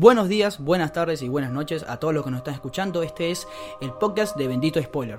Buenos días, buenas tardes y buenas noches a todos los que nos están escuchando. Este es el podcast de Bendito Spoiler.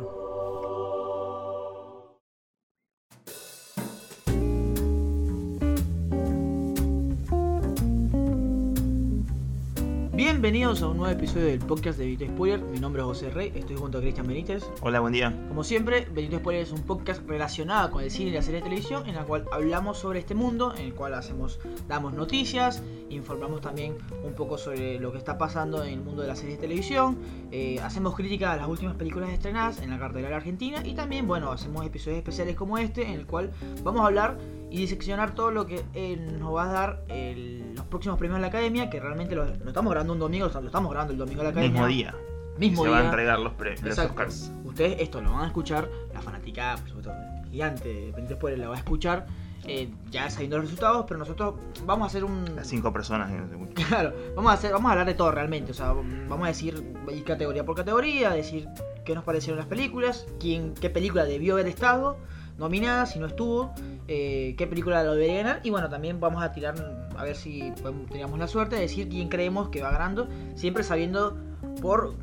Bienvenidos a un nuevo episodio del podcast de Bendito Spoiler. Mi nombre es José Rey, estoy junto a Cristian Benítez. Hola, buen día. Como siempre, Bendito Spoiler es un podcast relacionado con el cine y la serie de televisión en la cual hablamos sobre este mundo, en el cual hacemos, damos noticias, informamos también un poco sobre lo que está pasando en el mundo de la serie de televisión, eh, hacemos crítica a las últimas películas estrenadas en la cartelera argentina y también, bueno, hacemos episodios especiales como este en el cual vamos a hablar y diseccionar todo lo que eh, nos va a dar el- los próximos premios de la academia, que realmente lo, lo estamos grabando un domingo, lo estamos grabando el domingo de la academia. Mismo día. Mismo se día. van a entregar los, pre- los. Oscars. Ustedes esto lo van a escuchar, la fanática, por supuesto, gigante, Spoiler la va a escuchar, eh, ya sabiendo los resultados, pero nosotros vamos a hacer un... Las cinco personas. mucho. Claro, vamos a hacer, vamos a hablar de todo realmente, o sea, vamos a decir ir categoría por categoría, decir qué nos parecieron las películas, quién, qué película debió haber estado nominada, si no estuvo, eh, qué película lo debería ganar, y bueno, también vamos a tirar, a ver si podemos- teníamos la suerte de decir quién creemos que va ganando, siempre sabiendo por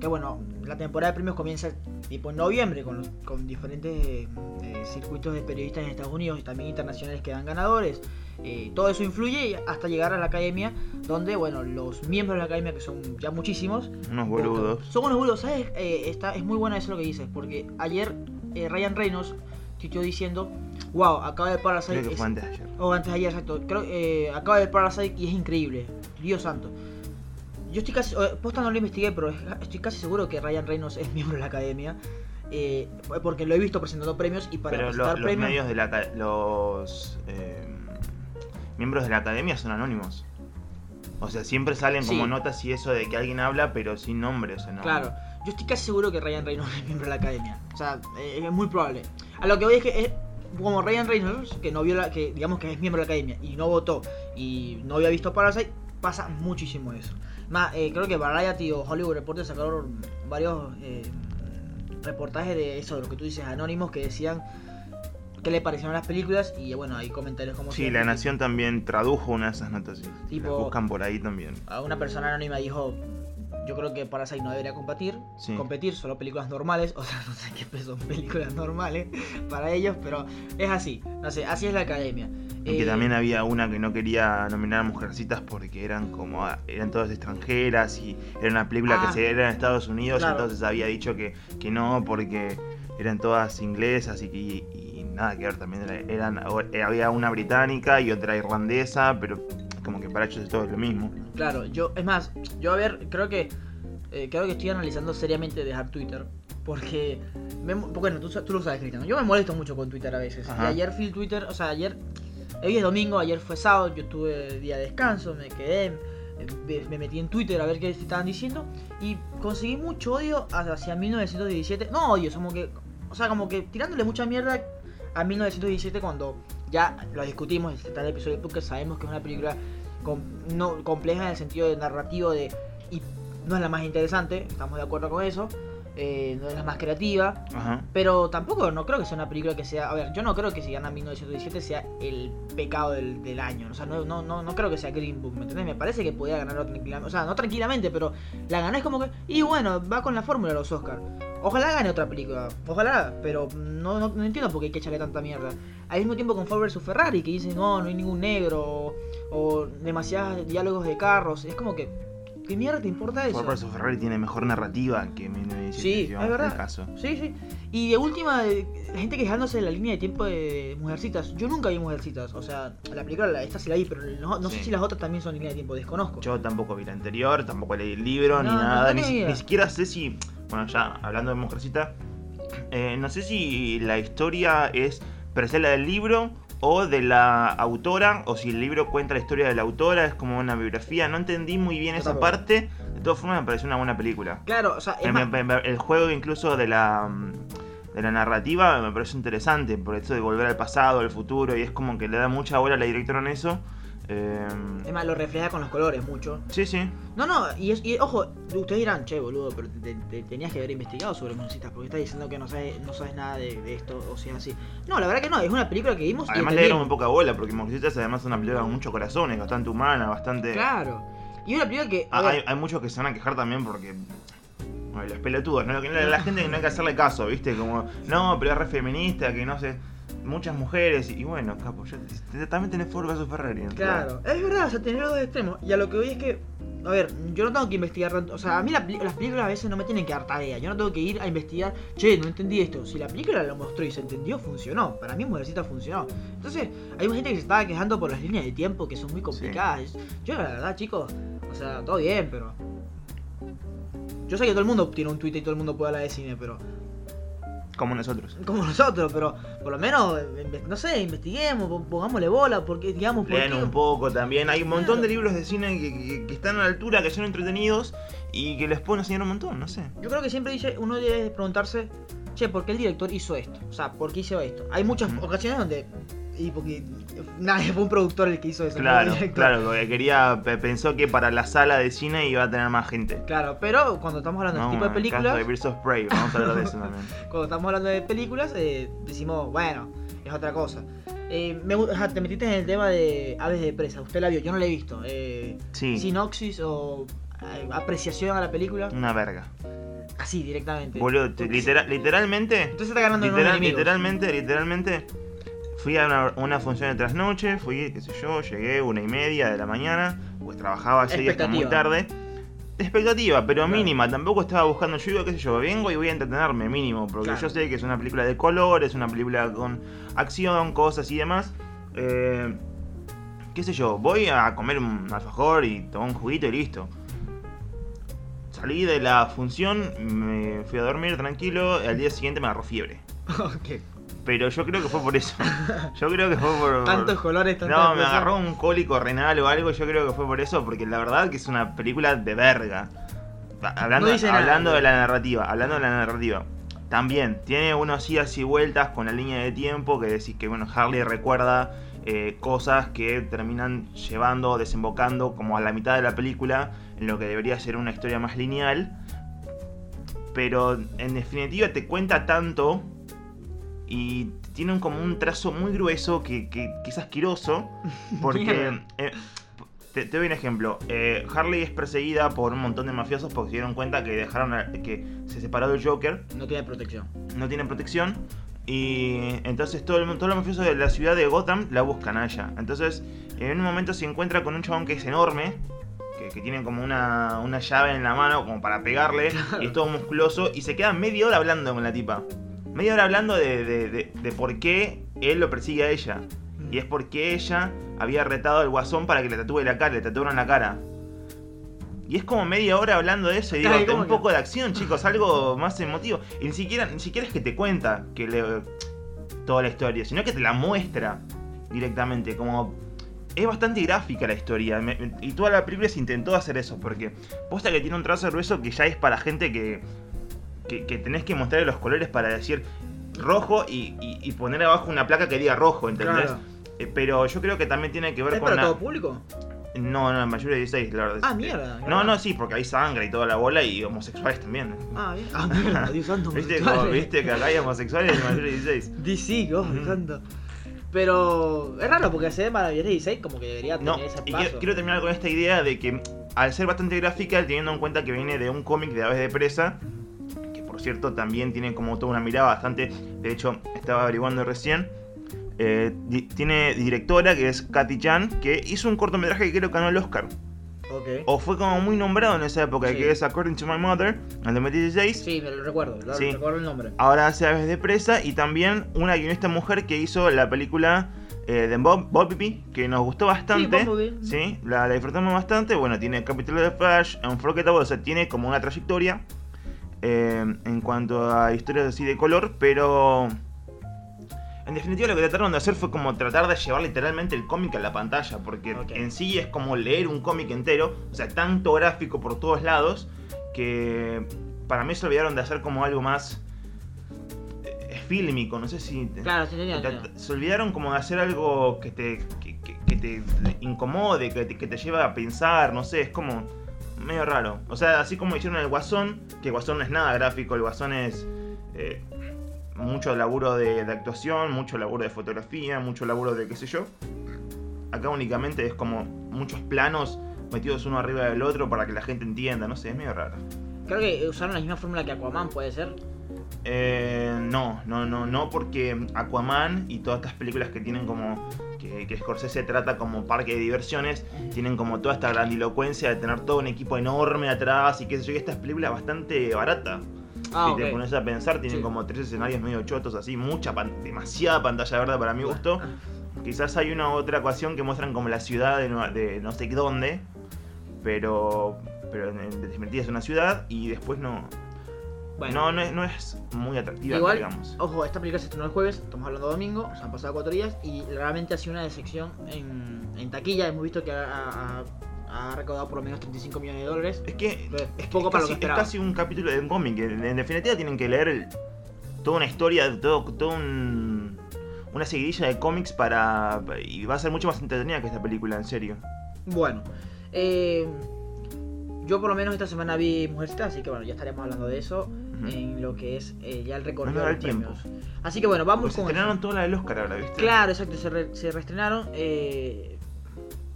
que bueno, la temporada de premios comienza tipo en noviembre con, los- con diferentes eh, circuitos de periodistas en Estados Unidos y también internacionales que dan ganadores. Eh, todo eso influye hasta llegar a la academia, donde, bueno, los miembros de la academia, que son ya muchísimos, Unos boludos. son unos boludos, ¿sabes? Eh, está, es muy buena eso lo que dices, porque ayer Ryan Reynolds tuiteó diciendo, wow, acaba de Parasite. Creo que es- fue antes de ayer. o antes de ayer, exacto. Creo eh, acaba de Parasite y es increíble. Dios santo. Yo estoy casi. eh, Posta no lo investigué, pero es- estoy casi seguro que Ryan Reynolds es miembro de la academia. eh, porque lo he visto presentando premios y para Pero lo- presentar los premios. medios de la los eh, miembros de la academia son anónimos. O sea, siempre salen como Sí. notas y eso de que alguien habla, pero sin nombre, o sea, no. Claro, yo estoy casi seguro que Ryan Reynolds es miembro de la academia. O sea, eh, es muy probable. A lo que voy es que es como Ryan Reynolds, que no vio la, que digamos que es miembro de la academia y no votó y no había visto Parasite, pasa muchísimo eso. Más, eh, creo que Variety o Hollywood Reporter sacaron varios eh, reportajes de eso, de lo que tú dices, anónimos, que decían qué le parecieron las películas y bueno, hay comentarios como Sí, La Nación también tradujo una de esas notas. Tipo- las buscan por ahí también. a una persona anónima dijo yo creo que Parasite no debería competir Sí. competir solo películas normales o sea no sé qué son películas normales para ellos pero es así no sé así es la academia Y que Eh, también había una que no quería nominar a Mujercitas porque eran como ah, eran todas extranjeras y era una película Ah. que se era en Estados Unidos, Claro. entonces había dicho que, que no porque eran todas inglesas y, que- y, y nada que ver también era- eran había una británica y otra irlandesa, pero como que para ellos es todo lo mismo. claro yo es más yo a ver creo que eh, creo que estoy analizando seriamente dejar Twitter porque me bueno tú, lo sabes Cristiano yo me molesto mucho con Twitter a veces y ayer fui Twitter o sea ayer hoy es domingo ayer fue sábado yo tuve día de descanso me quedé me- me metí en Twitter a ver qué estaban diciendo y conseguí mucho odio hacia 1917. No odio, como que, o sea, como que tirándole mucha mierda a 1917 cuando ya lo discutimos, está el episodio porque sabemos que es una película com- no, compleja en el sentido de narrativo de y no es la más interesante, estamos de acuerdo con eso, eh, no es la más creativa, Ajá. pero tampoco no creo que sea una película que sea. A ver, yo no creo que si gana 1917 sea el pecado del, del año. O sea, no, no, no, no creo que sea Green Book, ¿me entendés? Me parece que podía ganarlo tranquilamente. O sea, no tranquilamente, pero la ganás como que. Y bueno, va con la fórmula de los Oscars. Ojalá gane otra película. Ojalá, pero no, no, no entiendo por qué hay que echarle tanta mierda. Al mismo tiempo con Ford vs Ferrari, que dicen, no, no hay ningún negro. O, o demasiados diálogos de carros. Es como que. ¿Qué mierda te importa eso? Ford vs Ferrari tiene mejor narrativa que 1917, Sí, es verdad. en el caso. Sí, sí. Y de última, la gente quejándose de la línea de tiempo de Mujercitas. Yo nunca vi Mujercitas. O sea, la película, la- esta sí la vi, pero no, no sé si las otras también son línea de tiempo. Desconozco. Yo tampoco vi la anterior, tampoco leí el libro, ni No, nada, ni, ni siquiera sé si, bueno, ya hablando de Mujercita, eh, no sé si la historia es per se la del libro o de la autora, o si el libro cuenta la historia de la autora, es como una biografía, no entendí muy bien esa parte, de todas formas me pareció una buena película. Claro, o sea, es más- me- el juego incluso de la... mm, de la narrativa me parece interesante, por eso de volver al pasado, al futuro, y es como que le da mucha bola a la directora en eso. Eh, es más, lo refleja con los colores mucho. sí, sí. No, no, y, es, y ojo, ustedes dirán, che, boludo, pero te, te- tenías que haber investigado sobre Mujercitas, porque estás diciendo que no sabes, no sabes nada de, de esto, o sea, así. No, la verdad que no, es una película que vimos y Además le dieron poca bola, porque Mujercitas además es una película con mucho corazón, es bastante humana, bastante... Claro. Y una película que. Ah, hay, hay muchos que se van a quejar también porque. bueno, los pelotudos, ¿no? Que la gente que no hay que hacerle caso, ¿viste? Como, no, pero es re feminista, que no sé. Muchas mujeres, y bueno, capo, ya también tenés Ford vs Ferrari. Claro, es verdad, o sea, tener los dos extremos. Y a lo que voy es que, a ver, yo no tengo que investigar tanto. O sea, a mí la las películas a veces no me tienen que dar tarea. Yo no tengo que ir a investigar, che, no entendí esto. Si la película lo mostró y se entendió, funcionó. Para mí, Mujercita funcionó. Entonces, hay mucha gente que se estaba quejando por las líneas de tiempo que son muy complicadas. Yo, la verdad, chicos, o sea, todo bien, pero. Yo sé que todo el mundo tiene un Twitter y todo el mundo puede hablar de cine, pero. Como nosotros. Como nosotros, pero por lo menos, inve- no sé, investiguemos, pon- pongámosle bola, porque, digamos, por Lean qué- un poco también. Hay un montón Claro. de libros de cine que, que- que están a la altura, que son entretenidos y que les pueden enseñar un montón, no sé. Yo creo que siempre dice, uno debe preguntarse, che, ¿por qué el director hizo esto? O sea, ¿por qué hizo esto? Hay muchas ocasiones donde. Y porque. Nadie fue un productor el que hizo eso. Claro, claro, porque quería, pe- pensó que para la sala de cine iba a tener más gente. Claro, pero cuando estamos hablando de este tipo de películas, de Birds of Prey, vamos a hablar de eso también. cuando estamos hablando de películas, eh, decimos, bueno, es otra cosa. Eh, me te metiste en el tema de Aves de Presa. Usted la vio, yo no la he visto. Eh, Sí. Sinopsis o eh, apreciación a la película. Una verga. Así, directamente. Boludo, te- litera- literalmente, Entonces está ganando literal- literalmente, literalmente, fui a una, una función de trasnoche, fui, qué sé yo, llegué una y media de la mañana, pues trabajaba ese día hasta muy tarde. Expectativa, pero Claro. mínima, tampoco estaba buscando, yo digo, qué sé yo, vengo y voy a entretenerme, mínimo, porque Claro. yo sé que es una película de color, es una película con acción, cosas y demás. Eh, qué sé yo, voy a comer un alfajor y tomar un juguito y listo. Salí de la función, me fui a dormir tranquilo, al día siguiente me agarró fiebre. Ok. Pero yo creo que fue por eso. Yo creo que fue por... Tantos colores, tantas No, me cosas. agarró un cólico renal o algo, yo creo que fue por eso, porque la verdad que es una película de verga. Hablando, No hablando de la narrativa, hablando de la narrativa. También, tiene unos idas y vueltas con la línea de tiempo que decís que, bueno, Harley recuerda eh, cosas que terminan llevando, desembocando como a la mitad de la película, en lo que debería ser una historia más lineal. Pero en definitiva te cuenta tanto y tiene un- como un trazo muy grueso que, que- que es asqueroso. Porque, eh, te, te doy un ejemplo. Eh, Harley es perseguida por un montón de mafiosos porque se dieron cuenta que dejaron a- que se separó del Joker, No tiene protección. no tienen protección. Y entonces todo el, todos los mafiosos de la ciudad de Gotham la buscan a ella. Entonces, en un momento se encuentra con un chabón que es enorme. Que, que tiene como una, una llave en la mano como para pegarle. Y es todo musculoso. Y se queda media hora hablando con la tipa. Media hora hablando de, de- de- de por qué él lo persigue a ella. Y es porque ella había retado al guasón para que le tatúe la cara, le tatuaron la cara. Y es como media hora hablando de eso y digo, Ay, "Ten ¿cómo un que? poco de acción, chicos, algo más emotivo. Y ni siquiera, ni siquiera es que te cuenta que le, toda la historia, sino que te la muestra directamente. Como es bastante gráfica la historia. me- me- y toda la película se intentó hacer eso, porque posta que tiene un trazo grueso que ya es para gente que, que, que tenés que mostrarle los colores para decir rojo y, y- y poner abajo una placa que diga rojo, ¿entendés? Claro. Eh, pero yo creo que también tiene que ver ¿Es con para la... todo público? No, no, mayor de 16, la verdad. Ah, Eh, mierda, No, claro. no, sí, porque hay sangre y toda la bola y homosexuales también. Ah, bien. Ah, mierda, Dios santo. ¿Viste, como- ¿Viste que acá hay homosexuales de mayor de 16? DC, Dios Ujú. santo. Pero es raro porque se ve maravilloso 16 como que debería tener No, ese y paso. quiero, quiero terminar con esta idea de que al ser bastante gráfica, teniendo en cuenta que viene de un cómic de Aves de Presa, por cierto también tiene como toda una mirada bastante, de hecho estaba averiguando recién, eh, di- tiene directora que es Katy Chan, que hizo un cortometraje que creo que ganó el Oscar, Ok. o fue como muy nombrado en esa época, Sí. que es According to My Mother, en 2016. Sí, me lo recuerdo, lo- Sí. recuerdo el nombre. Ahora hace Aves de Presa y también una guionista mujer que hizo la película eh, de Bob, Bumblebee, que nos gustó bastante. Sí, Bumblebee. Sí, la, la disfrutamos bastante. Bueno, tiene capítulo de Flash, Unforgettable, o sea, tiene como una trayectoria eh, en cuanto a historias así de color, pero en definitiva lo que trataron de hacer fue como tratar de llevar literalmente el cómic a la pantalla, porque en sí es como leer un cómic entero, o sea, tanto gráfico por todos lados, que para mí se olvidaron de hacer como algo más eh, fílmico, no sé si... Claro, sí, Te- tenía. Se olvidaron como de hacer algo que te, que, que- que te incomode, que te, que te lleve a pensar, no sé, es como medio raro. O sea, así como hicieron el Guasón, que el Guasón no es nada gráfico, el Guasón es eh, mucho laburo de, de actuación, mucho laburo de fotografía, mucho laburo de qué sé yo. Acá únicamente es como muchos planos metidos uno arriba del otro para que la gente entienda, no sé, es medio raro. Creo que usaron la misma fórmula que Aquaman, puede ser. Eh, no, no, no, no, porque Aquaman y todas estas películas que tienen como. Que, que Scorsese trata como parque de diversiones, tienen como toda esta grandilocuencia de tener todo un equipo enorme atrás y qué sé yo, y esta es película bastante barata. Ah, si te pones a pensar, tienen Sí. como tres escenarios medio chotos así, mucha pan- demasiada pantalla verde para mi gusto. Quizás hay una otra ecuación que muestran como la ciudad de, Nueva- de no sé dónde, pero pero en, en definitiva es una ciudad y después no Bueno, no, no es, no es muy atractiva, igual, digamos. ojo, esta película se estrenó el jueves, estamos hablando domingo, se han pasado cuatro días y realmente ha sido una decepción en, en taquilla. Hemos visto que ha, ha- ha recaudado por lo menos 35 millones de dólares. Es que Es poco para lo casi, que es casi un capítulo de un cómic. En, en definitiva tienen que leer el- toda una historia, todo, todo un- una seguidilla de cómics para... Y va a ser mucho más entretenida que esta película, en serio. Bueno, eh, yo por lo menos esta semana vi Mujercita, así que bueno, ya estaremos hablando de eso En lo que es eh, ya el recorrido de tiempo. premios. Así que bueno, vamos Pues se con estrenaron eso. toda la del Oscar ahora, ¿viste? Claro, exacto, se, re- se reestrenaron. eh,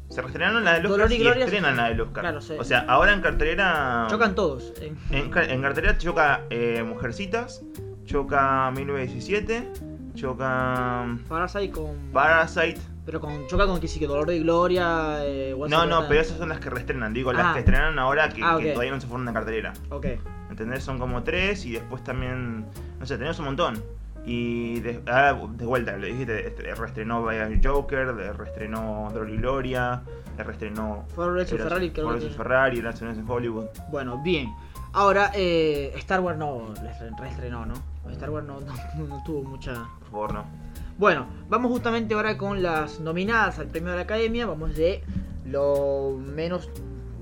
Se reestrenaron la del Oscar y estrenan se- la del Oscar. claro, se- O sea, ahora en cartelera... chocan todos. eh. En, ca- en cartelera choca eh, Mujercitas, choca 1917, choca Parasite con. Parasite. Pero con choca con que sí, que Dolor de Gloria. Eh, No, no, pero esas son las que reestrenan, digo, las Ah. que estrenaron ahora que, Ah, que todavía no se fueron de cartelera. Ok. ¿Entendés? Son como tres y después también, no sé, tenemos un montón. Y de, ah, de vuelta, le dijiste, este, reestrenó Joker, reestrenó Dolor y Gloria, reestrenó Ford vs Eras- Ferrari, creo que. Ferrari, en Hollywood. Bueno, bien. Ahora, eh, Star Wars no reestre- reestrenó, ¿no? Star Wars no, no- no tuvo mucha. Por favor, no. Bueno, vamos justamente ahora con las nominadas al premio de la academia. Vamos de lo menos.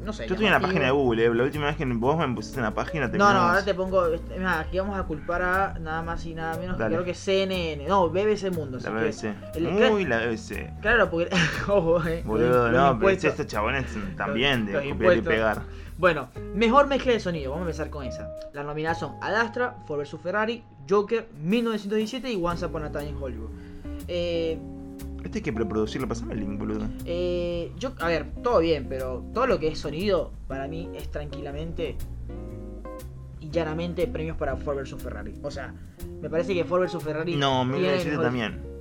No sé. Yo estoy en la página de Google, eh, la última vez que vos me pusiste en la página No, no, ahora te pongo. este, aquí vamos a culpar a nada más y nada menos que Dale. creo que CNN. No, BBC Mundo. La que- BBC. el- Uy, la BBC. Claro, porque. Ojo, eh. Boludo, no, pero estos chabones también de copiar y pegar. Bueno, mejor mezcla de sonido, vamos a empezar con esa. Las nominadas son Adastra, Ford vs Ferrari, Joker, 1917 y Once Upon a Time in Hollywood. Eh, Este hay que preproducirlo, pasame el link, boludo. eh, yo, a ver, todo bien, pero todo lo que es sonido, para mí es tranquilamente y llanamente premios para Ford vs Ferrari. O sea, me parece que Ford vs Ferrari. No, tiene 1917 mejores- también.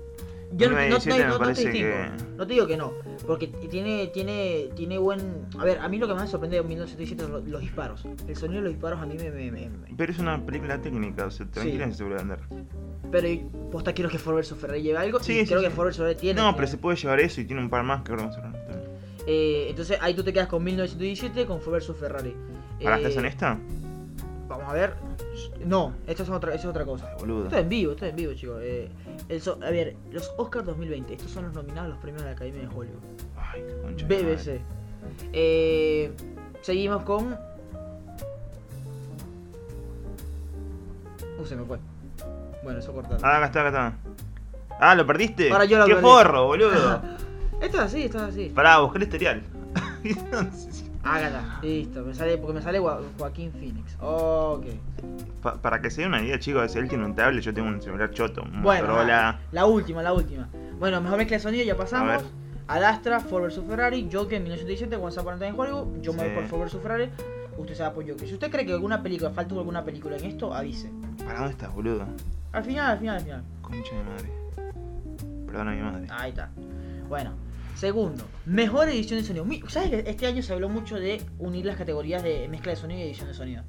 Yo no, no- no- 1917 me no te distingo, que- no te digo que no, porque tiene, tiene, tiene buen... A ver, a mí lo que más me sorprende de 1917 son los, los disparos. El sonido de los disparos a mí me... me- me- me- Pero es una película técnica, o sea, tranquila Sí. se puede vender. Pero posta quiero que Ford vs Ferrari lleve algo Sí, y sí, creo sí. que Ford vs Ferrari tiene... No, pero se puede llevar eso y tiene un par más que ahora vamos a hablar también. Eh, entonces ahí tú te quedas con 1917 con Ford vs Ferrari. ¿Para Eh, estás en esta? Vamos a ver. No, esto es otra, esto es otra cosa. Boludo. Esto es en vivo, esto es en vivo, chicos. Eh, el so- a ver, los Oscars 2020, estos son los nominados a los premios de la Academia de Hollywood. Ay, qué. BBC. Eh, seguimos con. Uh, se me fue. Bueno, eso cortado. Ah, acá está, acá está. Ah, ¿lo perdiste? Ahora yo lo ¡Qué perdí. forro, boludo! Esto es así, esto es así. Pará, buscar el historial. Hágala. Listo, me sale, porque me sale Joa- Joaquín Phoenix. Ok. Pa- para que se den una idea, chicos, él tiene un tablet, yo tengo un celular choto, un Bueno, Motorola. la última, la última. Bueno, mejor mezcla de sonido, ya pasamos. A ver. Adastra, Ford vs Ferrari, Joker 1917, Once Upon a Time in Hollywood. Yo me voy por Ford vs Ferrari. Usted se va por Joker. Si usted cree que alguna película, falta alguna película en esto, avise. ¿Para dónde estás, boludo? Al final, al final, al final. Concha de madre. Perdona a mi madre. Ahí está. Bueno, segundo, mejor edición de sonido. ¿Sabes que este año se habló mucho de unir las categorías de mezcla de sonido y edición de sonido?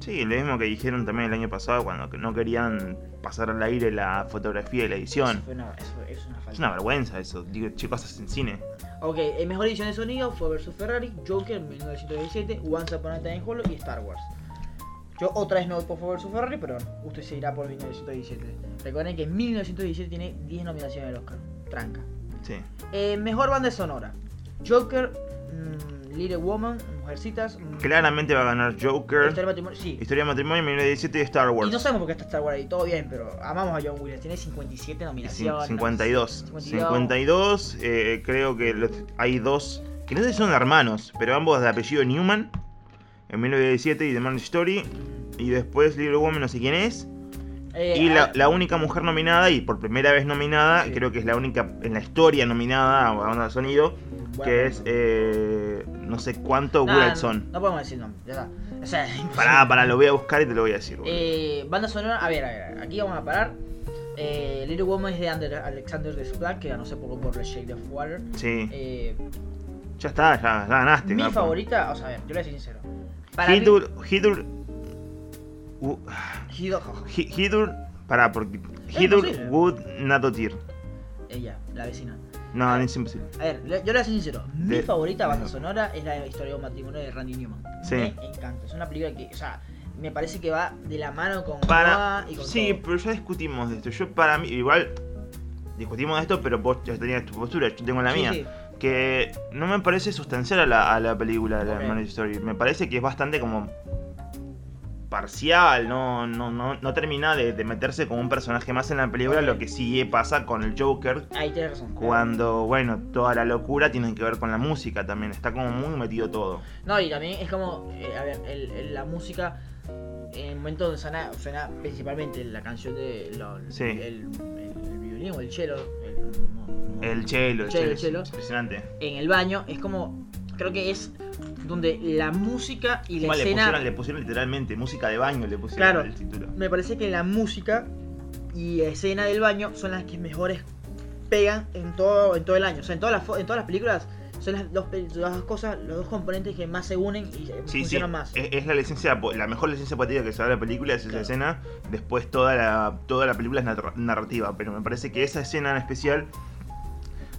Sí, lo mismo que dijeron también el año pasado cuando que no querían pasar al aire la fotografía y la edición. Eso, fue una, eso, eso es una falta. Es una vergüenza eso, digo, chicos, hacen cine. Ok, eh, mejor edición de sonido fue vs Ferrari, Joker 1917, Once Upon a Time in Hollywood y Star Wars. Yo otra vez no voy por Ford vs Ferrari, pero usted se irá por 1917. Recuerden que 1917 tiene 10 nominaciones al Oscar. Tranca. Sí. Eh, mejor banda sonora. Joker, mm, Little Woman, Mujercitas. mm, Claramente va a ganar Joker, Historia de matrimonio. Sí. Historia de Matrimonio 1917 y Star Wars. Y no sabemos por qué está Star Wars ahí, todo bien, pero amamos a John Williams. Tiene 57 Cin- nominaciones. 52. 52. 52, eh, creo que los- hay dos, que no sé si son hermanos, pero ambos de apellido Newman, en 1917 y The Man Story. Y después Little Woman no sé quién es. Eh, y la, ah, la única mujer nominada, y por primera vez nominada, Sí. creo que es la única en la historia nominada a banda de sonido, bueno, que es eh, no sé cuánto nah, Good no, podemos decir nombre, ya está. O sea. Pará, pará, lo voy a buscar y te lo voy a decir. Eh, banda sonora, a ver, a ver, aquí vamos a parar. Eh, Little Woman es de Ander- Alexander Desplat, que ganó hace poco por The Shade of Water. sí, Eh, ya está, ya, ya ganaste. mi favorita, o sea, a ver, yo le voy a ser sincero. Para mí- Hidur, Hidur, pará, porque Hidur. Wood Nadotir. Ella, la vecina. No, no es imposible. A ver, yo le voy a ser sincero. Mi De- favorita banda no. sonora es la historia de un matrimonio de Randy Newman. Sí. Me encanta. Es una película que, o sea, me parece que va de la mano con Para, y con sí, todo. pero ya discutimos de esto. Yo para mí, igual discutimos de esto, pero vos ya tenías tu postura, yo tengo la Sí, mía. sí. Que no me parece sustancial a la, a la película, la Ok. Marriage Story. Me parece que es bastante como parcial, no, no, no, no termina de, de meterse como un personaje más en la película, lo que sí pasa con el Joker. Ahí tienes razón. Cuando, bueno, toda la locura tiene que ver con la música también, está como muy metido todo. No, y también es como, eh, a ver, el- el- la música, en el momento donde suena, suena principalmente la canción de lo- Sí. el, violín o el cello, el, no, no, El chelo, el Chelo, chelo, el chelo. es impresionante. en el baño, es como, creo que es donde la música y la Igual le escena... pusieron, le pusieron literalmente música de baño, le pusieron Claro. el título. Me parece que la música y la escena del baño son las que mejores pegan en todo, en todo el año. O sea, en todas las, en todas las películas son las dos, las dos cosas, los dos componentes que más se unen y sí, funcionan más. es, es la licencia, la mejor licencia poética que se da la película es esa Claro. escena. Después toda la, toda la película es narra- narrativa, pero me parece que esa escena en especial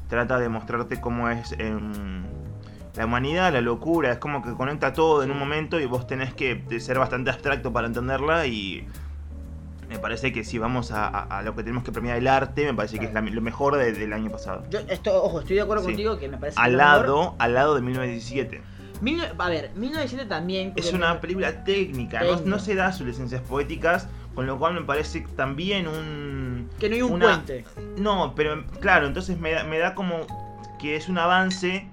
trata de mostrarte cómo es la humanidad, la locura, es como que conecta todo en un momento y vos tenés que ser bastante abstracto para entenderla y me parece que si vamos a, a- a lo que tenemos que premiar el arte, me parece que es la- lo mejor de- del año pasado. Yo, esto, ojo, estoy de acuerdo Sí. contigo que me parece Al mejor- lado, al lado de 1917. Mil- a ver, 1917 también. Es una película técnica, no, Técnica. no se da sus licencias poéticas, con lo cual me parece también un... Que no hay un una- puente. No, pero claro, entonces me me da como que es un avance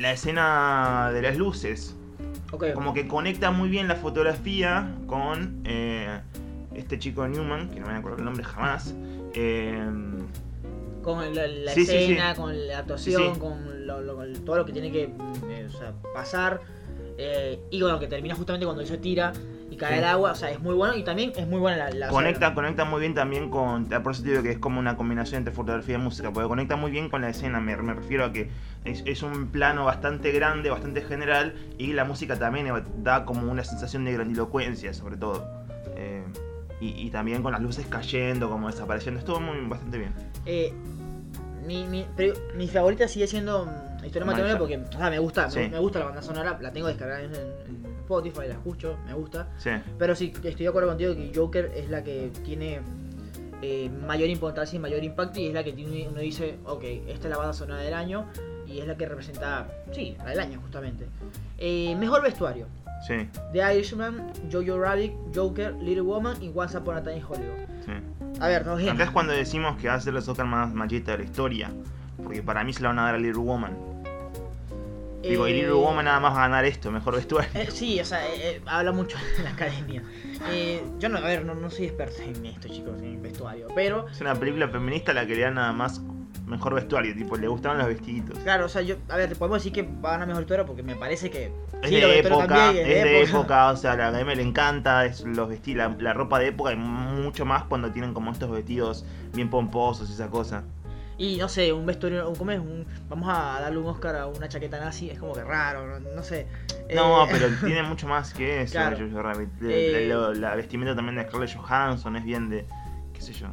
la escena de las luces. Como que conecta muy bien la fotografía con eh, este chico Newman, que no me acuerdo el nombre jamás. eh, con la, la Sí, sí, escena, sí. con la actuación, con lo- lo- con todo lo que tiene que eh, o sea, pasar. y con lo que termina justamente cuando se tira y cae Sí. al agua. O sea, es muy bueno y también es muy buena la. la conecta, conecta muy bien también con. Por eso te digo que es como una combinación entre fotografía y música, porque conecta muy bien con la escena. Me, me refiero a que es, es un plano bastante grande, bastante general, y la música también da como una sensación de grandilocuencia, sobre todo. Eh, y, y también con las luces cayendo, como desapareciendo. Estuvo muy bastante bien. eh, mi, mi, mi favorita sigue siendo Historia. Matrimonial porque o sea, me gusta, me- Sí. me, gusta la banda sonora, la tengo descargada en, en Spotify, la escucho, me gusta. Sí, Pero sí, estoy de acuerdo contigo que Joker es la que tiene eh, mayor importancia y mayor impacto y es la que tiene, uno dice, ok, esta es la banda sonora del año y es la que representa, sí, la del año justamente. Eh, mejor vestuario. sí, The Irishman, Jojo Rabbit, Joker, Little Woman y Once Upon a Time in Hollywood. sí. A ver. Acá es cuando decimos que va a ser la Oscar más machista de la historia. Porque para mí se la van a dar a Little Woman. Digo, y Eh, Little Woman nada más va a ganar esto, mejor vestuario. eh, sí, o sea, eh, eh, habla mucho en la academia. Eh, yo no, a ver, no, no soy experto en esto, chicos, en vestuario, pero Es una película feminista la que le dan nada más mejor vestuario, tipo, le gustaban los vestiditos. Claro, o sea, yo, a ver, podemos decir que va a ganar mejor historia porque me parece que. Es sí, de época, también, es de época, o sea, a la academia le encanta, es los vesti- la, la ropa de época y mucho más cuando tienen como estos vestidos bien pomposos y esa cosa. Y no sé, un vestuario, ¿cómo es? Un- vamos a darle un Oscar a una chaqueta nazi, es como que raro, no, no sé. No, Eh, pero tiene mucho más que eso, Claro. Jojo Rabbit. Eh, La, la- la vestimenta también de Scarlett Johansson es bien de, qué sé yo,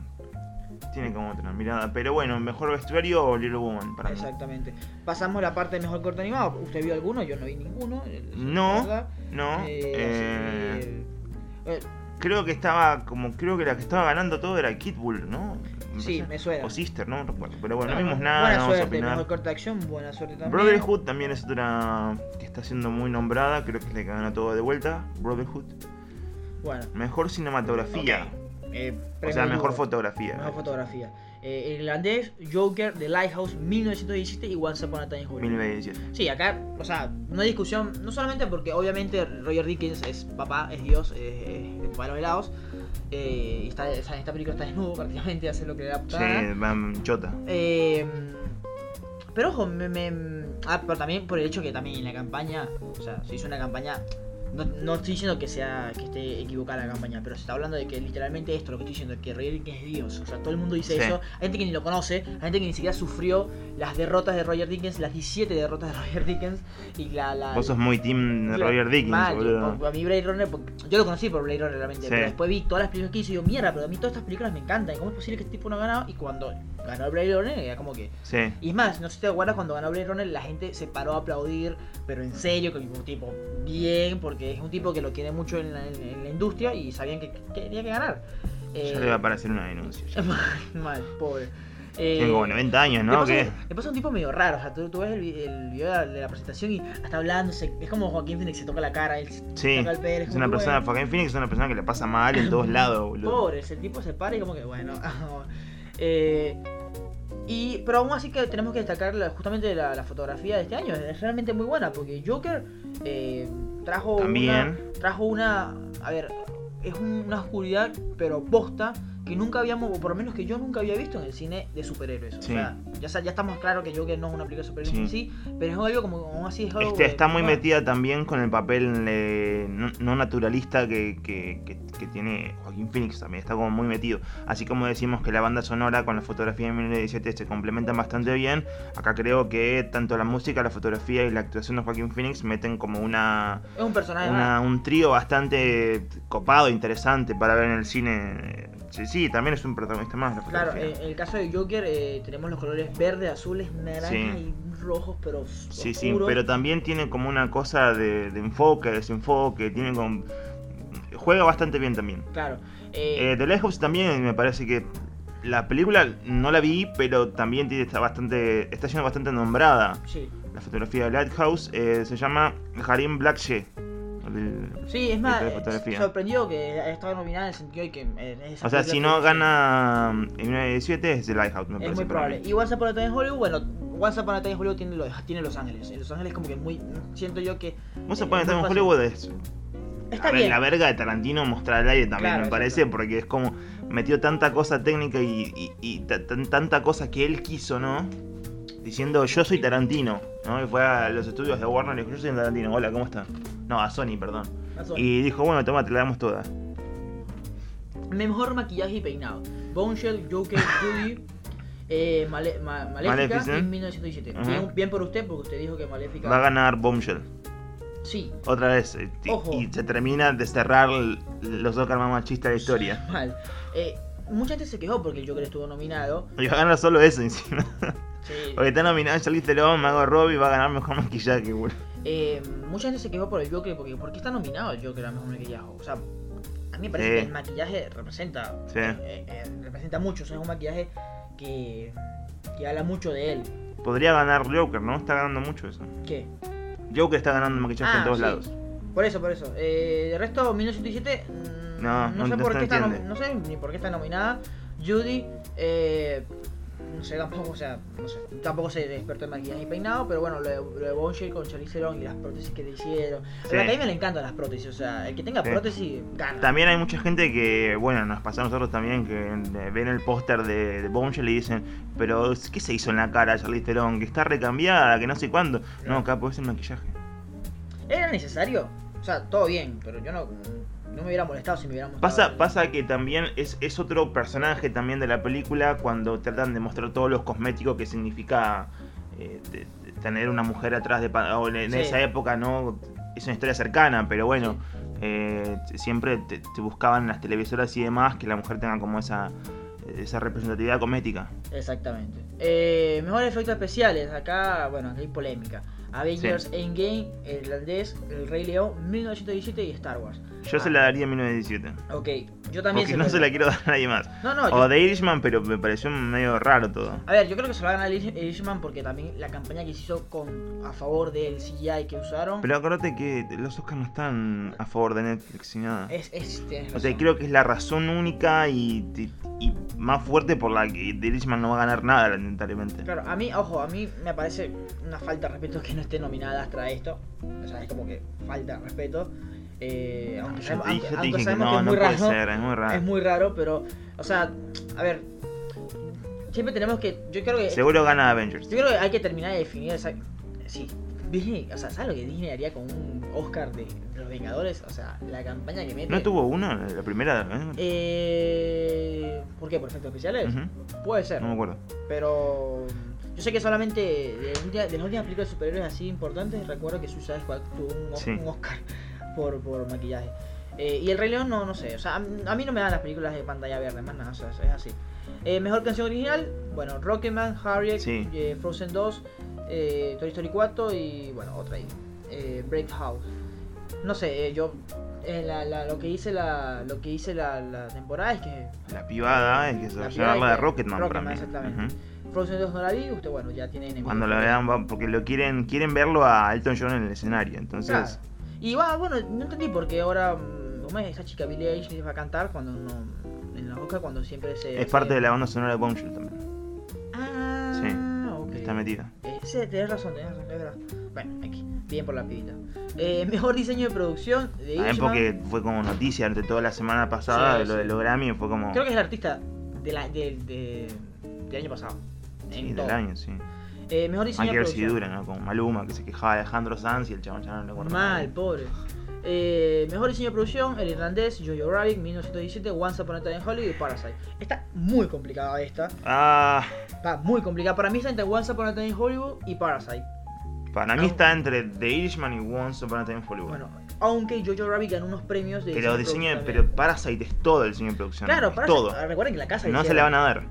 tiene como otra mirada. Pero bueno, mejor vestuario o Little Woman para mí. Exactamente. Pasamos a la parte de mejor corto animado. ¿Usted vio alguno? Yo no vi ninguno. eh, No. No, eh, creo que estaba, como creo que la que estaba ganando todo era Kid Bull, ¿no? Sí, parece. me suena. O Sister, no recuerdo. Pero bueno, no bueno, vimos nada, Buena no vamos a suerte, opinar. mejor corto de acción, buena suerte también. Brotherhood también es otra que está siendo muy nombrada, creo que que gana todo de vuelta. Brotherhood. Bueno, Mejor cinematografía. ok. Eh, O sea, mejor fotografía. Mejor fotografía. Eh, el irlandés, Joker, The Lighthouse, 1917 y Once Upon a Time in Hollywood. 1917. Sí, acá, o sea, hay discusión, no solamente porque obviamente Roger Dickens es papá, es Dios, es, es el papá de los helados. eh, y está, o sea, en esta película está desnudo prácticamente, hace lo que le da. Sí, van chota. Eh, pero ojo, me, me- ah, pero también por el hecho que también en la campaña, o sea, se hizo una campaña. No, no estoy diciendo que sea que esté equivocada la campaña, pero se está hablando de que literalmente esto, lo que estoy diciendo, que Roger Dickens es Dios. O sea, todo el mundo dice Sí. eso. Hay gente que ni lo conoce, hay gente que ni siquiera sufrió las derrotas de Roger Dickens, las 17 derrotas de Roger Dickens. Y la. la Vos sos muy team de Roger Dickens, Mal, yo- boludo. a mí Blade Runner, yo lo conocí por Blade Runner realmente, Sí. pero después vi todas las películas que hizo y digo, mierda, pero a mí todas estas películas me encantan. ¿y ¿Cómo es posible que este tipo no ha ganado? Y cuando ganó el Blade Runner, era como que. Sí. Y es más, no sé si te acuerdas cuando ganó Blade Runner, la gente se paró a aplaudir, pero en serio, que tipo, tipo bien, porque es un tipo que lo quiere mucho en la, en- en la industria y sabían que, que tenía que ganar. Eh, Ya le va a aparecer una denuncia. mal, mal, pobre. Eh, Tiene como 90 años, ¿no? ¿Qué? le pasa un tipo medio raro, o sea, tú, tú ves el, vi- el video de la, de la presentación y hasta hablando, se- es como Joaquín Phoenix se toca la cara, él se Sí, toca el pelo, es una persona, bueno, Joaquin Phoenix es una persona que le pasa mal en todos lados, boludo. Pobre, ese tipo se para y como que bueno. eh, y, pero aún así que tenemos que destacar la- justamente la, la fotografía de este año. Es realmente muy buena porque Joker eh, trajo También. una. Trajo una. A ver, es un- una oscuridad, pero posta. Que nunca habíamos, o por lo menos que yo nunca había visto en el cine de superhéroes. Sí. O sea, ya, ya estamos claros que Joker no es una película de superhéroes Sí. en sí, pero es algo como, así es algo. Este, está muy bueno, metida también con el papel eh, no, no naturalista que, que- que- que tiene Joaquín Phoenix también, está como muy metido. Así como decimos que la banda sonora con la fotografía de 1917 se complementan bastante bien, acá creo que tanto la música, la fotografía y la actuación de Joaquín Phoenix meten como una, Es un personaje. una- un trío bastante copado, interesante para ver en el cine. Sí, sí, también es un protagonista más la Claro, en el caso de Joker eh, tenemos los colores verde, azules, naranjas Sí. y rojos, pero Sí, sí, oscuros. pero también tiene como una cosa de, de enfoque, desenfoque, tiene como... Juega bastante bien también. Claro. eh, Eh, The Lighthouse también me parece que la película no la vi, pero también tiene, está bastante está siendo bastante nombrada. sí. La fotografía de Lighthouse eh, se llama Harim Blackshe. El- Sí, es más, de eh, sorprendió que estado nominada en el sentido de que. eh, O sea, si no gana en 1917 es The Lighthouse, me Es parece. muy para probable. Y Once Upon a Time Hollywood, bueno, Once Upon a Time Hollywood tiene, los, tiene Los Ángeles. En Los Ángeles, como que muy. Siento yo que. A eh, es muy en fácil. Hollywood es Está a ver, bien. la verga de Tarantino mostrar al aire también Claro, me parece, porque es como metió tanta cosa técnica y, y- y ta- tan- tanta cosa que él quiso, ¿no? Diciendo yo soy Tarantino, ¿no? Y fue a los estudios de Warner y dijo yo soy Tarantino, hola, ¿cómo están? No, a Sony, perdón. Y dijo, bueno, toma, te la damos toda. Mejor maquillaje y peinado. Boneshell, Joker, Judy, eh, Male- Ma- Maléfica en 1917. Ajá. Bien, bien por usted, porque usted dijo que Maléfica. Va a ganar Bombshell. Sí, Otra vez. eh, y- Ojo. Y se termina de cerrar los dos más machistas de la historia. mal. Eh, mucha gente se quejó porque el Joker estuvo nominado. Y va a ganar solo eso encima. Sí. Porque está nominado Charlize Theron, Mago Robbie va a ganar mejor maquillaje, boludo. Eh, mucha gente se quejó por el Joker porque ¿por qué está nominado el Joker a mejor maquillaje? O sea, a mí me parece Sí. que el maquillaje representa Sí. eh, eh, representa mucho, o sea, es un maquillaje que, que habla mucho de él. Podría ganar Joker, ¿no? Está ganando mucho eso. ¿Qué? Joker está ganando maquillaje Ah, en todos sí. lados. Por eso, por eso. Eh, de resto, 1917, mm, No, no, no- sé no por qué está, no sé ni por qué está nominada. Judy, eh, no sé tampoco, o sea, no sé, tampoco soy experto en maquillaje y peinado, pero bueno, lo de, lo de Bombshell con Charlize y las prótesis que le hicieron. A Sí. la academia le encantan las prótesis, o sea, el que tenga Sí. prótesis gana. También hay mucha gente que, bueno, nos pasa a nosotros también, que ven el póster de, de Bombshell y dicen, pero ¿qué se hizo en la cara a Charlize Theron? Que está recambiada, que no sé cuándo. No, No. acá puede ser maquillaje. ¿Era necesario? O sea, todo bien, pero yo no, no me hubiera molestado si me hubiera mostrado. Pasa, pasa que también es, es otro personaje también de la película cuando tratan de mostrar todos los cosméticos que significa eh, de- de tener una mujer atrás de... o en Sí. esa época, ¿no? Es una historia cercana, pero bueno, eh, siempre te, te buscaban en las televisoras y demás que la mujer tenga como esa, esa representatividad cosmética. Exactamente. Eh, mejores efectos especiales. Acá, bueno, aquí hay polémica. Avengers Endgame, El Irlandés, El Rey León, 1917 y Star Wars. Yo Ah. se la daría en 1917. Ok, yo también Porque sé no se la quiero dar a nadie más. No, no, O yo- The Irishman, pero me pareció medio raro todo. A ver, yo creo que se lo va a ganar Irishman porque también la campaña que se hizo con, a favor del CGI que usaron Pero acuérdate que los Oscars no están a favor de Netflix ni nada. es, es, O sea, creo que es la razón única y, y más fuerte por la que The Irishman no va a ganar nada, lamentablemente. Claro, a mí, ojo, a mí me parece una falta de respeto que no esté nominada Astra esto. O sea, es como que falta de respeto. Eh, aunque Yo aunque- yo aunque sabemos no, que es no muy puede raro. ser, es muy raro. Es muy raro, pero, o sea, a ver, siempre tenemos que, yo creo que, Seguro gana Avengers. yo creo que hay que terminar de definir esa, sí, Disney, o sea, ¿sabes lo que Disney haría con un Oscar de, de los Vengadores? O sea, la campaña que mete. ¿No tuvo uno? La primera. ¿eh? Eh, ¿Por qué? ¿Por efectos especiales? Ujú. Puede ser. No me acuerdo. Pero yo sé que solamente de, día- de las últimas películas de superhéroes así importantes, recuerdo que Suicide Squad tuvo un, Sí. un Oscar por, por maquillaje. Eh, y el Rey León no, no sé, o sea, a, a mí no me dan las películas de pantalla verde, más nada, o sea, es así. Eh, mejor canción original, bueno, Rocketman, Harriet, Sí. eh, Frozen 2, eh, Toy Story 4 y bueno, otra ahí, Break House. No sé, yo la- la- lo que hice la lo que hice la, la temporada es que La pibada es que se va a llevar la de Rocketman, para Rocketman, mí. exactamente. Frozen 2 no la vi, usted bueno, ya tiene enemigos. Cuando la vean, porque lo quieren quieren verlo a Elton John en el escenario. Entonces, Claro. Y va, bueno, no entendí por qué ahora mm, ¿cómo es? esa chica Billie Eilish va a cantar cuando no en la Oscar cuando siempre se es parte de la banda sonora de Bombshell también. Ah, Sí, ok. Está metida. Eh, sí, tenés razón, tenés razón, es verdad. Bueno, aquí, bien por la pibita. Eh, mejor diseño de producción de También porque fue como noticia ante toda la semana pasada Sí, de lo sí. de los Grammy. Fue como. Creo que es el artista de la, de, de- del año pasado. sí, del todo. año, sí. Eh, mejor diseño Hay que de ver si producción. dura, ¿no? Como Maluma, que se quejaba de Alejandro Sanz y el chabón ya no le acuerdo Mal, pobre. Eh, mejor diseño de producción, el irlandés, Jojo Rabbit, 1917, Once Upon a Time in Hollywood y Parasite. Está muy complicada esta. Ah, Está muy complicada. Para mí está entre Once Upon a Time in Hollywood y Parasite. para mí Ah. está entre The Irishman y Once Upon a Time in Hollywood. Bueno, aunque Jojo Rabbit ganó unos premios de pero diseño, pero. Parasite es todo el diseño de producción. Claro, es Parasite. todo. Recuerden que la casa No se la van a dar.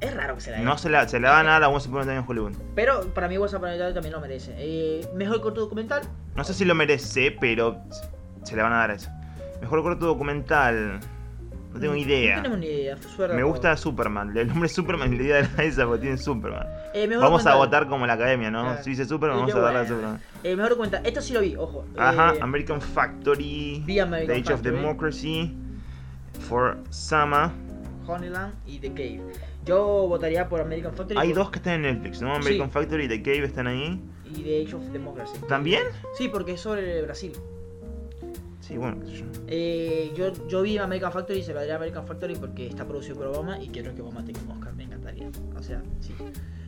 Es raro que se la den. No se la, se la van a dar a Once Upon a Time in Hollywood. Pero para mí Once Upon a Time también lo merece. Eh, mejor corto documental. No sé si lo merece, pero se le van a dar a eso. Mejor corto documental. No tengo idea. No tenemos ni idea. suerte Me gusta Superman. El nombre Superman le di a la esa porque tiene Superman. Eh, Vamos a votar como la academia, ¿no? Claro. Si dice Superman, Y vamos a darle a. Superman. Eh, mejor documental. Esto sí lo vi, ojo. Ajá, Eh, American Factory, vi American The Age of. Democracy, For Sama. Honeyland y The Cave. Yo votaría por American Factory. Hay por- dos que están en Netflix, ¿no? American Sí. Factory y The Cave están ahí. Y The Age of Democracy. ¿También? Sí, porque es sobre Brasil. Sí, bueno, qué sé yo. Eh, yo, yo vi American Factory y se lo daría American Factory porque está producido por Obama y quiero que Obama tenga un Oscar, me encantaría. O sea, sí.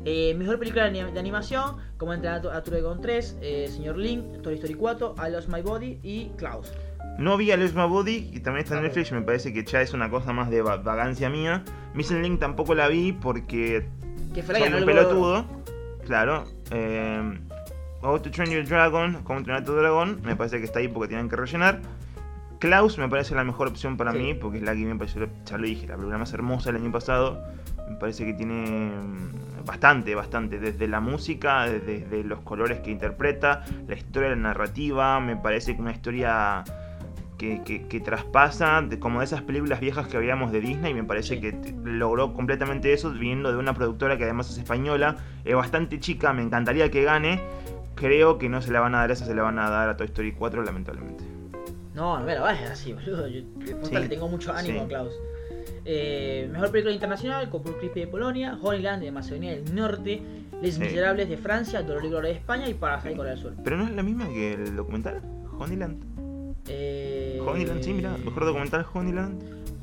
Eh, mejor película de ani- de animación, como entrenar a tu Dragon 3, eh, Señor Link, Toy Story 4, I Lost My Body y Klaus. No vi a Lose My Body y también está en Netflix. Me parece que ya es una cosa más de va- vagancia mía. Missing Link tampoco la vi porque Que fue un pelotudo. Claro. Eh, How to Train Your Dragon, Cómo entrenar tu dragón. Me parece que está ahí porque tienen que rellenar. Klaus me parece la mejor opción para Sí. mí porque es la que me pareció, ya lo dije, la película más hermosa del año pasado. Me parece que tiene mm, bastante, bastante. Desde la música, desde, desde los colores que interpreta, la historia, la narrativa. Me parece que una historia que, que- que traspasa de- como de esas películas viejas que veíamos de Disney. Me parece Sí. que logró completamente eso viniendo de una productora que además es española. Es bastante chica, me encantaría que gane. Creo que no se la van a dar esa, se la van a dar a Toy Story 4, lamentablemente. No, no me la vayas así, boludo. Yo de Sí. le tengo mucho ánimo Sí. Klaus. Eh, mejor película internacional, Corpus Christi de Polonia, Honeyland de Macedonia del Norte, Les. Miserables de Francia, Dolor y Gloria de España y Parasite Corea del Sur. Pero no es la misma que el documental, Honeyland. Eh, Honeyland, sí, mira, mejor documental Honeyland.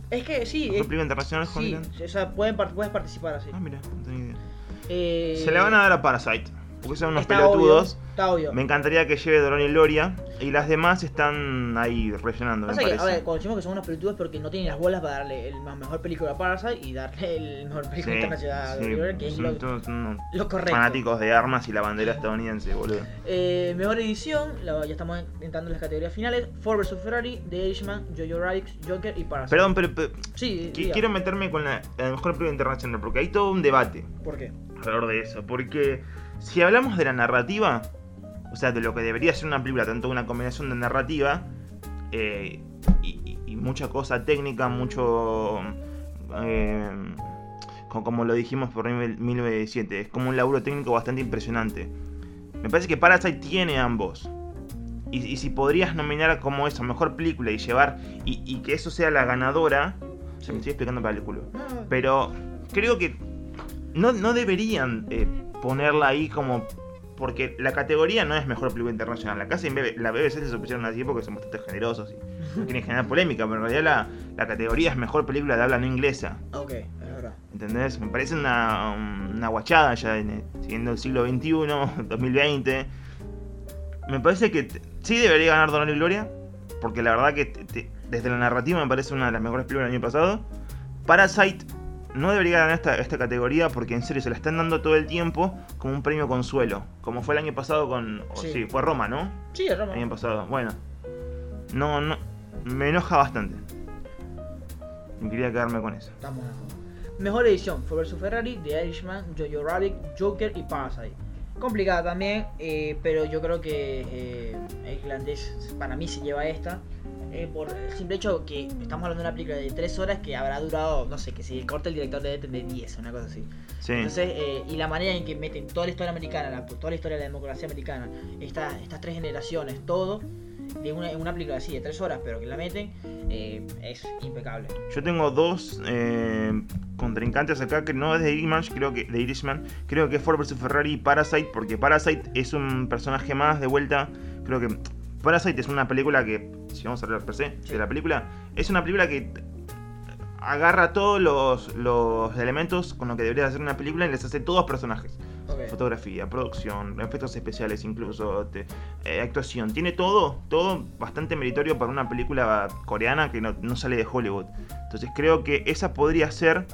Es que sí, Mejor película internacional sí, Honeyland. o sea, pueden, puedes participar así. Ah, mira, no tenía idea. Eh, Se le van a dar a Parasite, porque son unos está pelotudos. Obvio, está obvio. Me encantaría que lleve Dolor y Gloria. Y las demás están ahí rellenando, me que, a ver, cuando decimos que son unos pelotudos porque no tienen las bolas para darle el ma- mejor película a Parasite y darle el mejor película Sí, internacional a sí, Gloria, que es lo, todos lo correcto. fanáticos de armas y la bandera estadounidense, boludo. Eh, mejor edición, la- ya estamos entrando en las categorías finales. Ford vs Ferrari, The Irishman, Jojo Rabbit, Joker y Parasite. Perdón, pero, pero Sí, quiero meterme con la, la mejor película internacional, porque hay todo un debate ¿Por qué? alrededor de eso. Porque si hablamos de la narrativa, o sea, de lo que debería ser una película, tanto una combinación de narrativa eh, y, mucha cosa técnica, mucho... eh, co- como lo dijimos por 1917, es como un laburo técnico bastante impresionante. Me parece que Parasite tiene ambos. Y, y si podrías nominar como eso, mejor película y llevar, y, y que eso sea la ganadora, se me estoy explicando para el culo. Pero creo que no, no deberían eh, ponerla ahí como. Porque la categoría no es mejor película internacional. La casa la BBC se supusieron así porque son bastante generosos y no quieren generar polémica. Pero en realidad la, la categoría es mejor película de habla no inglesa. ok, es verdad. ¿Entendés? Me parece una, una guachada ya en, siguiendo el siglo XXI, 2020. Me parece que sí debería ganar Donor y Gloria. Porque la verdad que te- te- desde la narrativa me parece una de las mejores películas del año pasado. Parasite no debería ganar esta, esta categoría porque en serio se la están dando todo el tiempo como un premio consuelo. Como fue el año pasado con... Sí. sí, fue Roma, ¿no? Sí, es Roma. El año pasado. Bueno. No, no. Me enoja bastante. Quería quedarme con eso. Estamos. Mejor edición: Ford vs Ferrari, The Irishman, Jojo Rabbit, Joker y Parasite. Complicada también, eh, pero yo creo que eh, el irlandés para mí se lleva esta. Eh, por el simple hecho que estamos hablando de una película de 3 horas que habrá durado, no sé, que si corta el director debe tener 10, una cosa así. Sí. Entonces, eh, y la manera en que meten toda la historia americana, la- toda la historia de la democracia americana, esta- estas tres generaciones, todo, de una, una película así de 3 horas, pero que la meten, eh, es impecable. Yo tengo dos eh, contrincantes acá que no es de Irishman, creo que de Irishman, creo que es Ford vs Ferrari y Parasite, porque Parasite es un personaje más de vuelta. Creo que Parasite es una película que, si vamos a hablar per se Sí. de la película, es una película que agarra todos los, los elementos con lo que debería hacer una película y les hace todos personajes. Fotografía, producción, efectos especiales incluso, te- eh, actuación. Tiene todo, todo bastante meritorio para una película coreana que no, no sale de Hollywood. Entonces creo que esa podría ser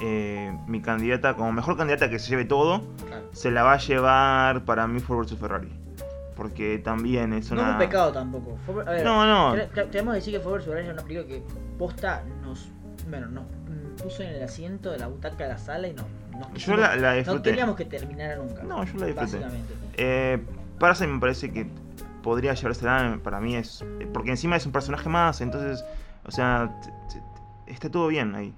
eh, mi candidata, como mejor candidata que se lleve todo. Se la va a llevar para mí Ford vs Ferrari. Porque también es No una... es un pecado tampoco. Fue- a ver, No, no. te- te- Tenemos que decir que Ford vs Ferrari es una película que posta nos. Bueno, nos puso en el asiento de la butaca de la sala y no. nos Yo la, la no queríamos que terminara nunca. No, yo la disfruté. Básicamente. Eh, Parasite me parece que podría llevársela, para mí es... Porque encima es un personaje más, entonces... O sea, está todo bien ahí.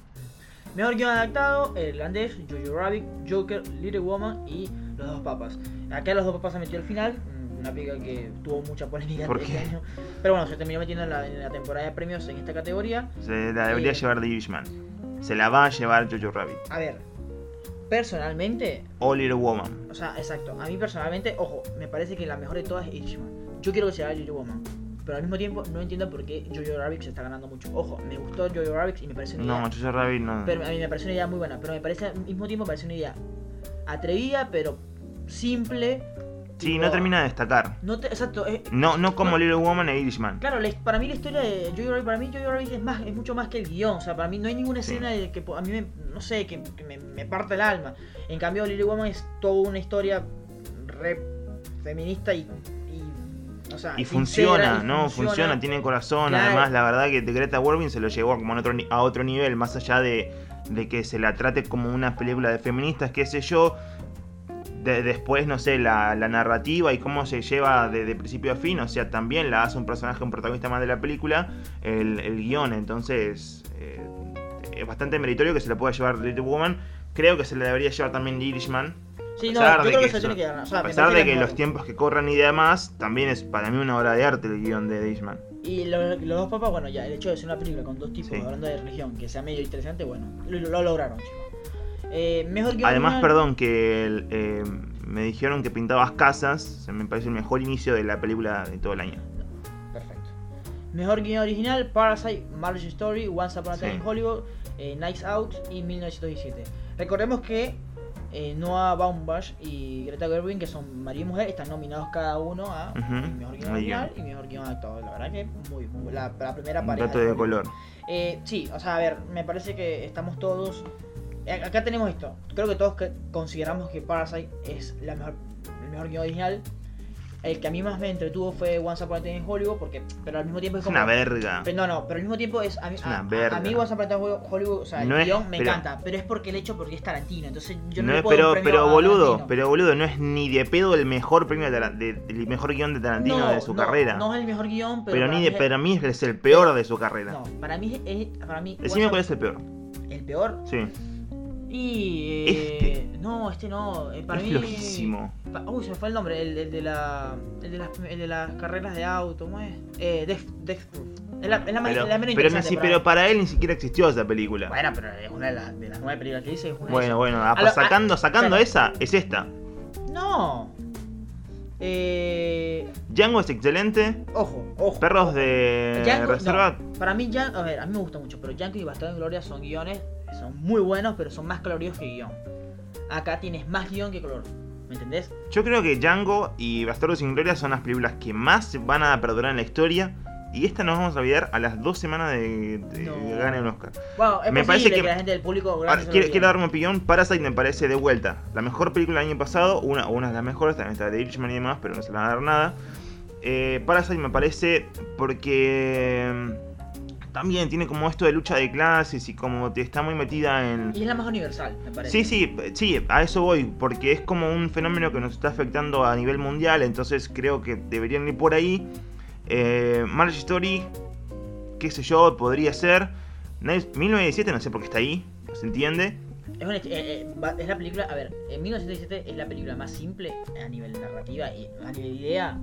Mejor guion adaptado, El Irlandés, Jojo Rabbit, Joker, Little Woman y Los Dos Papas. Acá Los Dos Papas se metió al final, una película que tuvo mucha polémica ¿Por este año. Pero bueno, se terminó metiendo en la, en la temporada de premios en esta categoría. Se la debería Eh. llevar The Irishman. Se la va a llevar Jojo Rabbit. A ver, personalmente, O Little Woman. o sea, exacto, a mí personalmente, ojo, me parece que la mejor de todas es Irishman. Yo quiero que sea Little Woman. Pero al mismo tiempo no entiendo por qué Jojo Rabbit se está ganando mucho. Ojo, me gustó Jojo Rabbit y me parece una No, idea Jojo Rabbit no. Pero a mí me parece una idea muy buena, pero me parece al mismo tiempo me parece una idea atrevida, pero simple. Sí, no termina de destacar. No te- exacto, es- No, no como No. Little Woman e Irishman. claro, la- para mí la historia de Jojo Rabbit, para mí Jojo Rabbit es más, es mucho más que el guion, o sea, para mí no hay ninguna Sí. escena de que a mí me, no sé, que, que me, me parte el alma. En cambio, Little Woman es toda una historia re feminista y, y o sea, Y funciona, y ¿no? Funciona, tiene corazón. Claro. Además, la verdad que Greta Gerwig se lo llevó como en otro, a otro nivel, más allá de, de que se la trate como una película de feministas, qué sé yo. De- después, no sé, la, la narrativa y cómo se lleva de, de principio a fin, o sea, también la hace un personaje, un protagonista más de la película, el, el guion, entonces eh, es bastante meritorio que se la pueda llevar Little Woman. Creo que se la debería llevar también Irishman, Sí, no, yo creo que, que se eso- tiene que ganar. O sea, a pesar de que los tiempos que corran y demás, también es para mí una obra de arte el guion de Irishman. Y lo- los dos papas, bueno, ya, el hecho de ser una película con dos tipos Sí. hablando de religión, que sea medio interesante, bueno, lo, lo lograron, chicos. Eh, mejor guion Además, perdón, que el, eh, me dijeron que pintabas casas, se me parece el mejor inicio de la película de todo el año. Perfecto. Mejor guion original, Parasite, Marriage Story, Once Upon a Time Sí. in Hollywood, eh, Nights Out y 1917. Recordemos que eh, Noah Baumbach y Greta Gerwig, que son marido y mujer, están nominados cada uno a mejor guion al original guion. y mejor guion adaptado. La verdad que muy, muy la, la primera Un pareja. dato de color. Eh, sí, o sea, a ver, me parece que estamos todos. Eh, Acá tenemos esto. Creo que todos que- consideramos que Parasite es la mejor, el mejor guion original. el que a mí más me entretuvo fue Once Upon a Time in Hollywood, porque, pero al mismo tiempo es Es como... una verga. Pero no, no, pero al mismo tiempo es. A mí, Es una a- verga. a mí Once Upon a Time in Hollywood, o sea, el No guion me pero- encanta, pero es porque el hecho porque es Tarantino, entonces yo no, No es- puedo pero, pero boludo, Tarantino. pero boludo, no es ni de pedo el mejor premio de de- el mejor guion de Tarantino No, de su no, carrera. No es el mejor guion, pero. pero para ni de, es- para mí es el peor de su carrera. No, para mí es. Para mí, Decime cuál es el peor. el peor. Sí. Y. eh, No, este no. eh, para es mí. flojísimo. Pa- Uy, se me fue el nombre, el, el de la. El de, las, el de las carreras de auto, ¿cómo es? Eh, Death, Death Proof. Es la, es la Pero, la menos pero, para pero para él ni siquiera existió esa película. Bueno, pero es una de las, de las nueve películas que hice. Es una Bueno, bueno, A lo- sacando, sacando esa, es esta. No. Eh, Django es excelente. ojo, ojo. Perros de Django, Reserva. no, para mí, Django, a ver, a mí me gusta mucho, pero Django y Bastardo en Gloria son guiones, son muy buenos, pero son más coloridos que guion. Acá tienes más guion que color, ¿me entendés? Yo creo que Django y Bastardo sin Gloria son las películas que más van a perdurar en la historia. Y esta nos vamos a olvidar a las dos semanas de, de No. que gane un Oscar. Bueno, es Me parece que, que- la gente del público Ahora, quiero, quiero dar mi opinión. Parasite me parece de vuelta. La mejor película del año pasado. Una, una de las mejores. También está de Irishman y demás. Pero no se le va a dar nada. Eh, Parasite me parece porque. También tiene como esto de lucha de clases y como te está muy metida en. Y es la más universal, me parece. Sí, sí, sí, a eso voy, porque es como un fenómeno que nos está afectando a nivel mundial, entonces creo que deberían ir por ahí. Eh, Marriage Story, qué sé yo, podría ser. Nice- 1917 no sé por qué está ahí, ¿se entiende? Es, una- eh, eh, es la película, a ver, en 1917 es la película más simple a nivel narrativa y a nivel idea.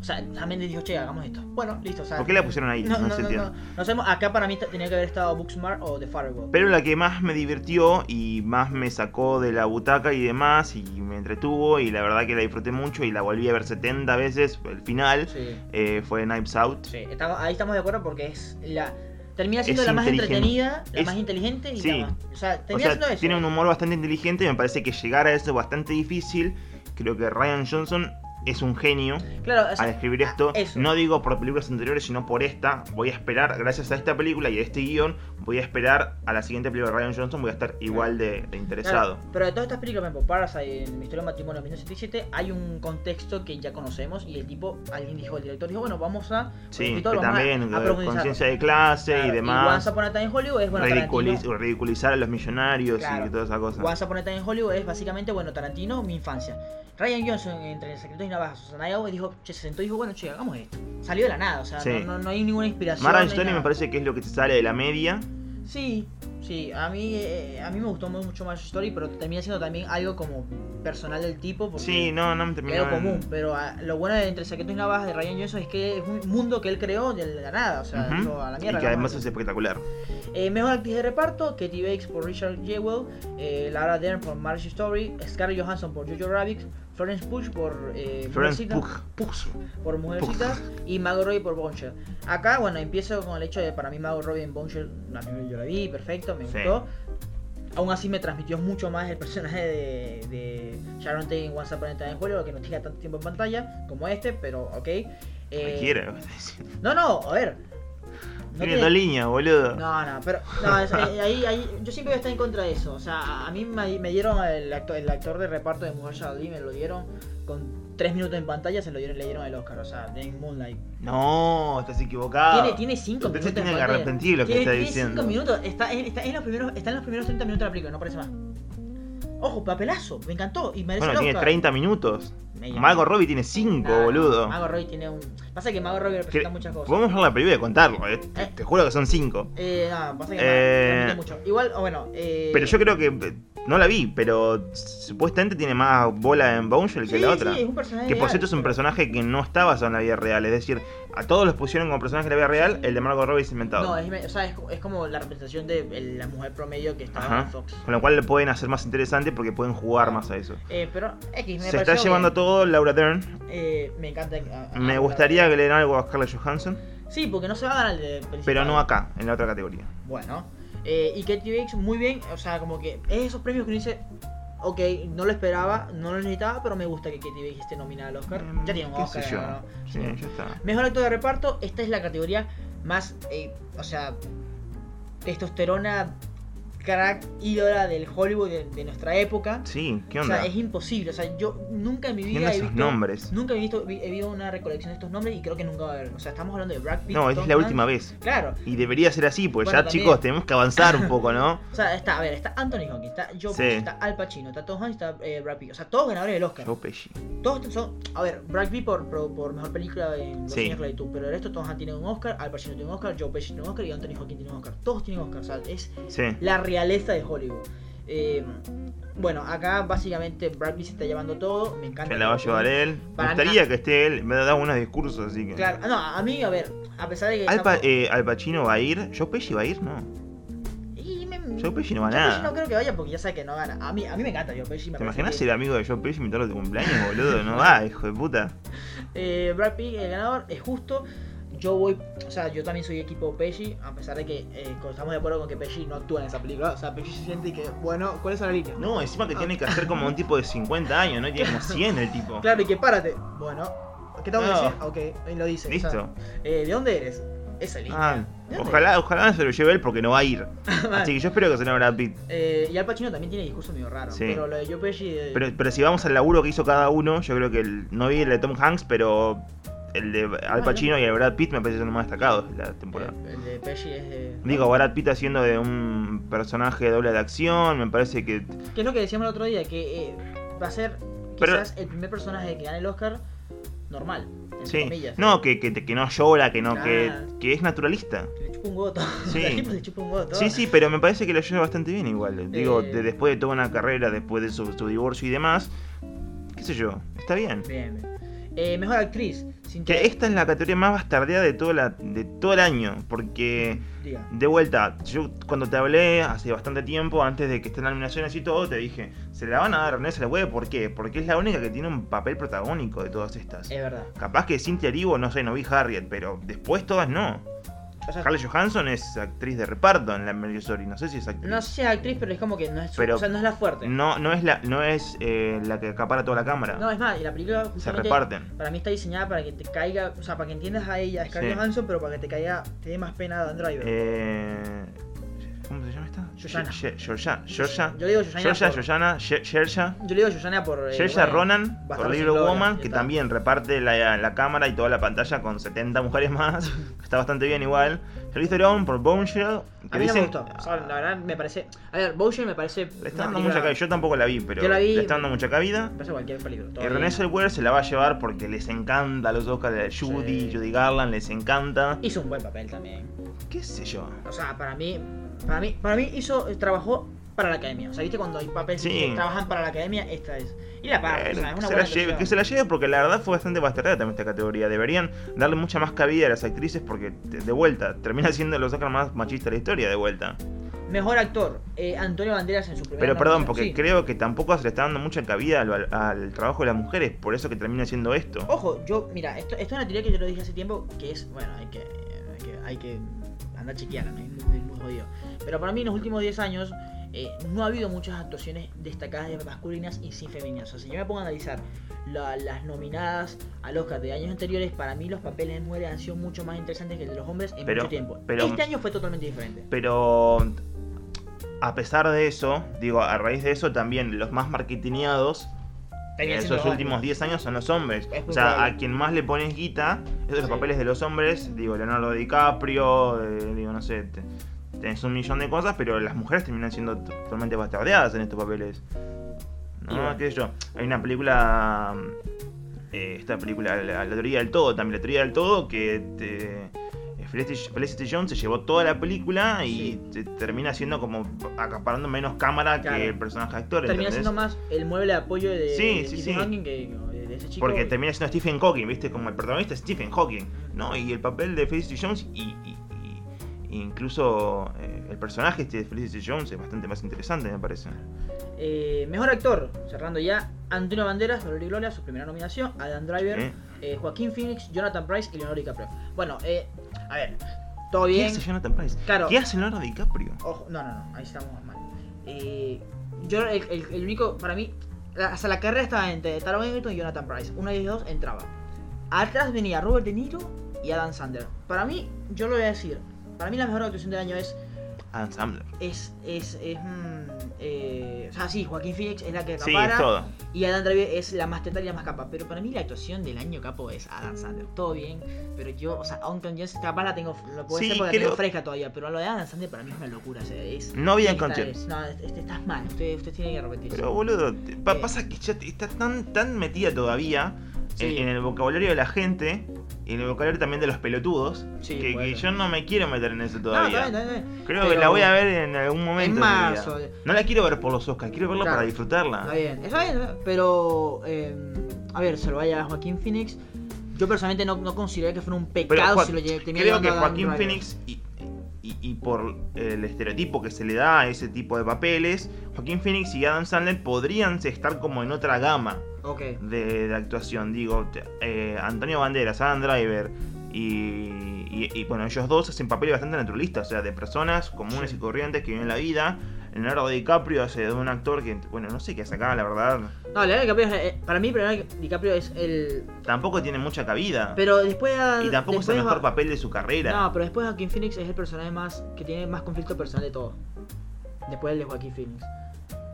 O sea, Sam Mendes dijo, che, hagamos esto. Bueno, listo, o sea. ¿Por qué la pusieron ahí? No, No, no, se no, entiende. no, sabemos, acá para mí tenía que haber estado Booksmart o The Farewell. Pero la que más me divirtió y más me sacó de la butaca y demás y me entretuvo y la verdad que la disfruté mucho y la volví a ver 70 veces, el final, Sí, eh, fue Knives Out. sí, estamos, ahí estamos de acuerdo porque es la. Termina siendo la más entretenida, la Es- más inteligente y sí. la más. O sea, O sea, siendo eso. tiene un humor bastante inteligente y me parece que llegar a eso es bastante difícil. Creo que Ryan Johnson es un genio Claro, o sea, al escribir esto. eso. No digo por películas anteriores, sino por esta. Voy a esperar, gracias a esta película y a este guion, voy a esperar a la siguiente película de Ryan Johnson. Voy a estar igual de, de Claro, interesado. pero de todas estas películas, ejemplo, Parasite, en Mi historia de matrimonio en 1977, hay un contexto que ya conocemos y el tipo, alguien dijo, el director dijo, bueno, vamos a... Sí, el que vamos también, a eh, conciencia de clase Claro, y Y demás. Once Upon a Time in Hollywood es, bueno, ridiculiz- Tarantino. ridiculizar a los millonarios y toda esa cosa. Once Upon a Time in Hollywood es básicamente, bueno, Tarantino, mi infancia. Ryan Johnson, entre Secretos y Susana Iago, dijo, che, se sentó y dijo, bueno, che, hagamos esto. Salió de la nada, o sea, Sí. no, no, no hay ninguna inspiración. Marriage no hay Story me parece que es lo que te sale de la media. Sí, sí, a mí, eh, a mí me gustó mucho más Story, pero termina siendo también algo como personal del tipo. Porque Sí, no, no me terminó. algo común, pero ah, lo bueno de Entre Secretos y Navajas de Ryan Johnson es que es un mundo que él creó de la nada, o sea, dijo, a la mierda. y que además es espectacular. Eh, mejor actriz de reparto, Katie Bates por Richard Jewell, eh, Lara Dern por Marriage Story, Scarlett Johansson por Jojo Rabbit, Florence Pugh por eh, Florence por Mujercitas y Margot Robbie por Bombshell. Acá, bueno, empiezo con el hecho de para mí Margot Robbie en Bombshell, la primera yo la vi, perfecto, me Sí. gustó. Aún así me transmitió mucho más el personaje de, de Sharon Tate en Once Upon a Time in Hollywood, que no tenía tanto tiempo en pantalla como este, pero ok. Eh. No, no, a ver. Tiene tiene- dos líneas, boludo. no, no, pero no, es- eh, ahí, ahí, yo siempre voy a estar en contra de eso. O sea, a- mí me, me dieron el actor, el actor de reparto de Mujer Ali, me lo dieron con tres minutos en pantalla, se lo dieron, le dieron el Oscar. O sea, en Moonlight. No, estás equivocado. Tiene, tiene cinco Usted minutos. se en tiene que arrepentir de lo que Tiene- está tiene diciendo. cinco minutos, está, en los primeros, está en los primeros 30 minutos de la película, no parece más. Ojo, papelazo, me encantó y merece Bueno, tiene Oscar. 30 minutos. Margot Robbie tiene 5, Nah, boludo. Margot Robbie tiene un. Pasa que Margot Robbie Que- representa muchas cosas. Podemos ver la película y contarlo, eh. Te, Eh. te juro que son 5. Eh, no, pasa que Eh, mucho. Igual, o bueno, eh. Pero yo creo que. No la vi, pero supuestamente tiene más bola en Bombshell que sí, la otra. Sí, es un personaje Que por cierto es un personaje que no está basado en la vida real. Es decir, a todos los pusieron como personaje de la vida real, el de Margot Robbie es inventado. No, es, o sea, es, es como la representación de la mujer promedio que estaba Ajá. en Fox. Con lo cual le pueden hacer más interesante porque pueden jugar más a eso. Eh, pero X, me Se está llevando todo Laura Dern. Eh, me encanta. a- a- Me gustaría que le den algo a Scarlett Johansson, Sí, porque no se va a ganar el de principal. pero no acá, en la otra categoría. Bueno. Eh, y Katie Bates, muy bien. O sea, como que es esos premios que uno dice. Ok, no lo esperaba, no lo necesitaba, pero me gusta que Katie Bates esté nominada al Oscar. Mm, ya tiene un Oscar. sé yo. ¿no? Sí, ya está. Mejor actor de reparto, esta es la categoría más, eh, o sea, testosterona crack ídola del Hollywood de, de nuestra época. Sí, ¿qué O onda? sea, es imposible. O sea, yo nunca en mi vida he visto. nombres. Nunca he visto, vi- he visto una recolección de estos nombres y creo que nunca va a haber. O sea, estamos hablando de Brad Pitt. No, esta es la última vez. Claro. Y debería ser así, pues Bueno, ya también. chicos, tenemos que avanzar un poco, ¿no? O sea, está, a ver, está Anthony Hopkins, está Joe Sí. Pesci, está Al Pacino, está Tom Hanks, está eh, Brad Pitt. O sea, todos ganadores del Oscar. Joe Pesci. Todos son. A ver, Brad Pitt por, por, por mejor película en Los Sí. años de esclavitud, pero el resto Tom Hanks tiene un Oscar, Al Pacino tiene un Oscar, Joe Pesci tiene un Oscar y Anthony Hopkins tiene un Oscar. Todos tienen Oscar. O sea, es Sí. la realeza de Hollywood. Eh, bueno, acá básicamente Brad Pitt se está llevando todo. Me encanta. Se la va a llevar él. Me gustaría que esté él. Me ha dado unos discursos, así que. Claro, no, a mí, a ver, a pesar de que. Al, estamos- eh, Al Pacino va a ir. ¿Joe Pesci va a ir? No. Y me- Joe Pesci no va Joe nada. Pesci no creo que vaya porque ya sabe que no gana. A mí, a mí me encanta Joe Pesci. Me ¿Te imaginas que- ser amigo de Joe Pesci invitarlo a tu cumpleaños, boludo? No va, hijo de puta. Eh, Brad Pitt, el ganador, es justo. Yo voy, o sea, yo también soy equipo Pesci, a pesar de que eh, estamos de acuerdo con que Pesci no actúa en esa película. O sea, Pesci se siente que, bueno, ¿cuál es la línea? No, encima que tiene que hacer como un tipo de 50 años, ¿no? Tiene como 100 el tipo. Claro, y que párate. Bueno, ¿qué tengo que No. decir? Ok, ahí lo dice. o sea, Listo. eh, ¿De dónde eres? Esa línea. Ah, ¿De dónde ojalá, ojalá se lo lleve él porque no va a ir. Vale. Así que yo espero que se lo Brad Pitt. Eh, y Al Pacino también tiene discurso medio raro. Sí. Pero lo de Joe Pesci. eh, Pero, pero si vamos al laburo que hizo cada uno, yo creo que el, no vi el de Tom Hanks, pero el de Al Pacino y el de Brad Pitt me parecen los más destacados de la temporada. eh, el de Pesci es de. Digo, Brad Pitt haciendo de un personaje doble de acción, me parece que... Que es lo que decíamos el otro día, que eh, va a ser Pero- quizás el primer personaje que gane el Oscar normal, entre Sí, comillas. no, que, que, que no llora, que no, que, que es naturalista. Que le chupa un goto. Sí. Al tipo le chupa un goto. Sí, sí, pero me parece que lo lleva bastante bien igual. Digo, Eh. de- después de toda una carrera, después de su, su divorcio y demás, qué sé yo, está bien. Bien, bien. Eh, mejor actriz. Sin Que esta es la categoría más bastardeada de todo, la, de todo el año, porque Diga. de vuelta, yo cuando te hablé hace bastante tiempo, antes de que estén las nominaciones y todo, te dije, se la van a dar a René Zellweger, ¿por qué? Porque es la única que tiene un papel protagónico de todas estas. Es verdad. Capaz que Cynthia Erivo, no sé, no vi Harriet, pero después todas no. Scarlett Johansson es actriz de reparto en la Mary Story, no sé si es actriz. no sé si es actriz, pero es como que no es, Pero- o sea, no es la fuerte. No, no es la, no es eh, la que acapara toda la cámara. No, es más, y la película se reparten. para mí está diseñada para que te caiga, o sea, para que entiendas a ella, Scarlett Sí. Johansson, pero para que te caiga, te dé más pena a Dan Driver. Eh, ¿Cómo se llama esta? Shoshana. She- Georgia. Georgia. Yo le digo Georgia, Georgiana, She- Shersha. Yo le digo Shoshana por. eh, bueno, Ronan, por Gloria, Woman, que también reparte la, la cámara y toda la pantalla con 70 mujeres más. Está bastante bien igual. Charlize Theron por Boneshell. Que A mí no me gustó. O sea, la verdad me parece. A ver, Bowser me parece. Le está dando mucha cabida. Yo tampoco la vi, pero Yo la vi- le está dando mucha cabida. Me parece cualquier todo Y. René Zellweger se la va a llevar porque les encanta a los Oscars de Judy, Sí. Judy Garland, les encanta. Hizo un buen papel también. ¿Qué sé yo? O sea, para mí. Para mí, para mí hizo. Trabajó para la academia. O sea, viste cuando hay papeles Sí. que trabajan para la academia, esta es. Y la paga, Bueno, o sea, es que, una se buena la lleve, que se la lleve porque la verdad fue bastante bastardada también esta categoría. Deberían darle mucha más cabida a las actrices porque, de, vuelta, termina siendo los Oscars más machistas de la historia, de vuelta. Mejor actor, eh, Antonio Banderas en su primera Pero perdón, porque Sí. creo que tampoco se le está dando mucha cabida al, al trabajo de las mujeres, por eso que termina siendo esto. Ojo, yo, mira, esto, esto es una teoría que yo lo dije hace tiempo, que es, bueno, hay que, hay que, hay que andar chequeando, ¿no? es muy, muy jodido. Pero para mí en los últimos 10 años eh, no ha habido muchas actuaciones destacadas de masculinas y sin femeninas. O sea, si yo me pongo a analizar la- las nominadas al Oscar de años anteriores, para mí los papeles de mujeres han sido mucho más interesantes que el de los hombres en Pero- mucho tiempo. pero- este año fue totalmente diferente. Pero a pesar de eso, digo, a raíz de eso también los más marketineados en esos últimos hombres. 10 años son los hombres. Es O sea, probable. a quien más le pones guita, esos son los Sí. papeles de los hombres, digo, Leonardo DiCaprio, eh, digo, no sé, te- tenés un millón de cosas, pero las mujeres terminan siendo totalmente bastardeadas en estos papeles. ¿No? ¿Qué sé yo? Hay una película, eh, esta película, la, la teoría del todo, también la teoría del todo, que te, eh, Felicity, Jones se llevó toda la película y te- termina siendo como acaparando menos cámara Claro. que el personaje actor. Termina ¿entendés? siendo más el mueble de apoyo de, Sí, de sí, Stephen sí. Hawking que de, ese chico. Porque termina siendo Stephen Hawking, ¿viste? Como el protagonista es Stephen Hawking, ¿no? Y el papel de Felicity Jones y incluso eh, el personaje este de Felicity Jones es bastante más interesante, me parece. Eh, mejor actor, cerrando ya, Antonio Banderas, y Gloria, su primera nominación, Adam Driver, ¿Eh? eh, Joaquín Phoenix, Jonathan Price y Leonardo DiCaprio. Bueno, eh, a ver, todo ¿Qué bien. hace Jonathan Price? Claro. ¿Qué hace Leonardo DiCaprio? Ojo, no, no, no, ahí estamos mal. Yo, el, el- el único, para mí, la- hasta la carrera estaba entre Taron Egerton y Jonathan Price. Uno de ellos dos entraba. Atrás venía Robert De Niro y Adam Sandler. Para mí, yo lo voy a decir, para mí la mejor actuación del año es Adam Sandler. es. es, es mm, eh, o sea, sí, Joaquín Phoenix es la que Sí, es todo. Y Adam Driver es la más teta y la más capa. Pero para mí la actuación del año capo es Adam Sandler. Todo bien. Pero yo, o sea, Uncle James capaz la tengo. Lo puedo Sí, hacer porque la creo- tengo fresca todavía. Pero lo de Adam Sandler para mí es una locura. O sea, es, No es- No, este, estás mal. Usted, usted tiene que arrepentirse. Pero boludo, Eh. pasa que ya está tan, tan metida todavía Sí. en, el vocabulario de la gente y en el vocabulario también de los pelotudos Sí, que, yo no me quiero meter en eso no, todavía. bien, está bien. Creo que la voy a ver en algún momento. En marzo. No la quiero ver por los Oscars, quiero verla Claro. para disfrutarla. Está bien, está bien, pero eh, a ver, se lo vaya a Joaquín Phoenix. Yo personalmente no, no considero que fuera un pecado si lo lle- termina creo que Joaquín. Phoenix y, y- y por el estereotipo que se le da a ese tipo de papeles, Joaquín Phoenix y Adam Sandler podrían estar como en otra gama De, de actuación. Digo, eh, Antonio Banderas, Adam Driver y, y- y, bueno, ellos dos hacen papeles bastante naturalistas, o sea, de personas comunes Sí. y corrientes que viven la vida. Leonardo DiCaprio hace de un actor que, bueno, no sé qué sacaba, la verdad. No, Leonardo DiCaprio, es- eh, para mí Leonardo DiCaprio es el... Tampoco tiene mucha cabida. Pero después... a- y tampoco es el mejor papel de su carrera. No, pero después Joaquín Phoenix es el personaje más que tiene más conflicto personal de todos. Después el de Joaquín Phoenix.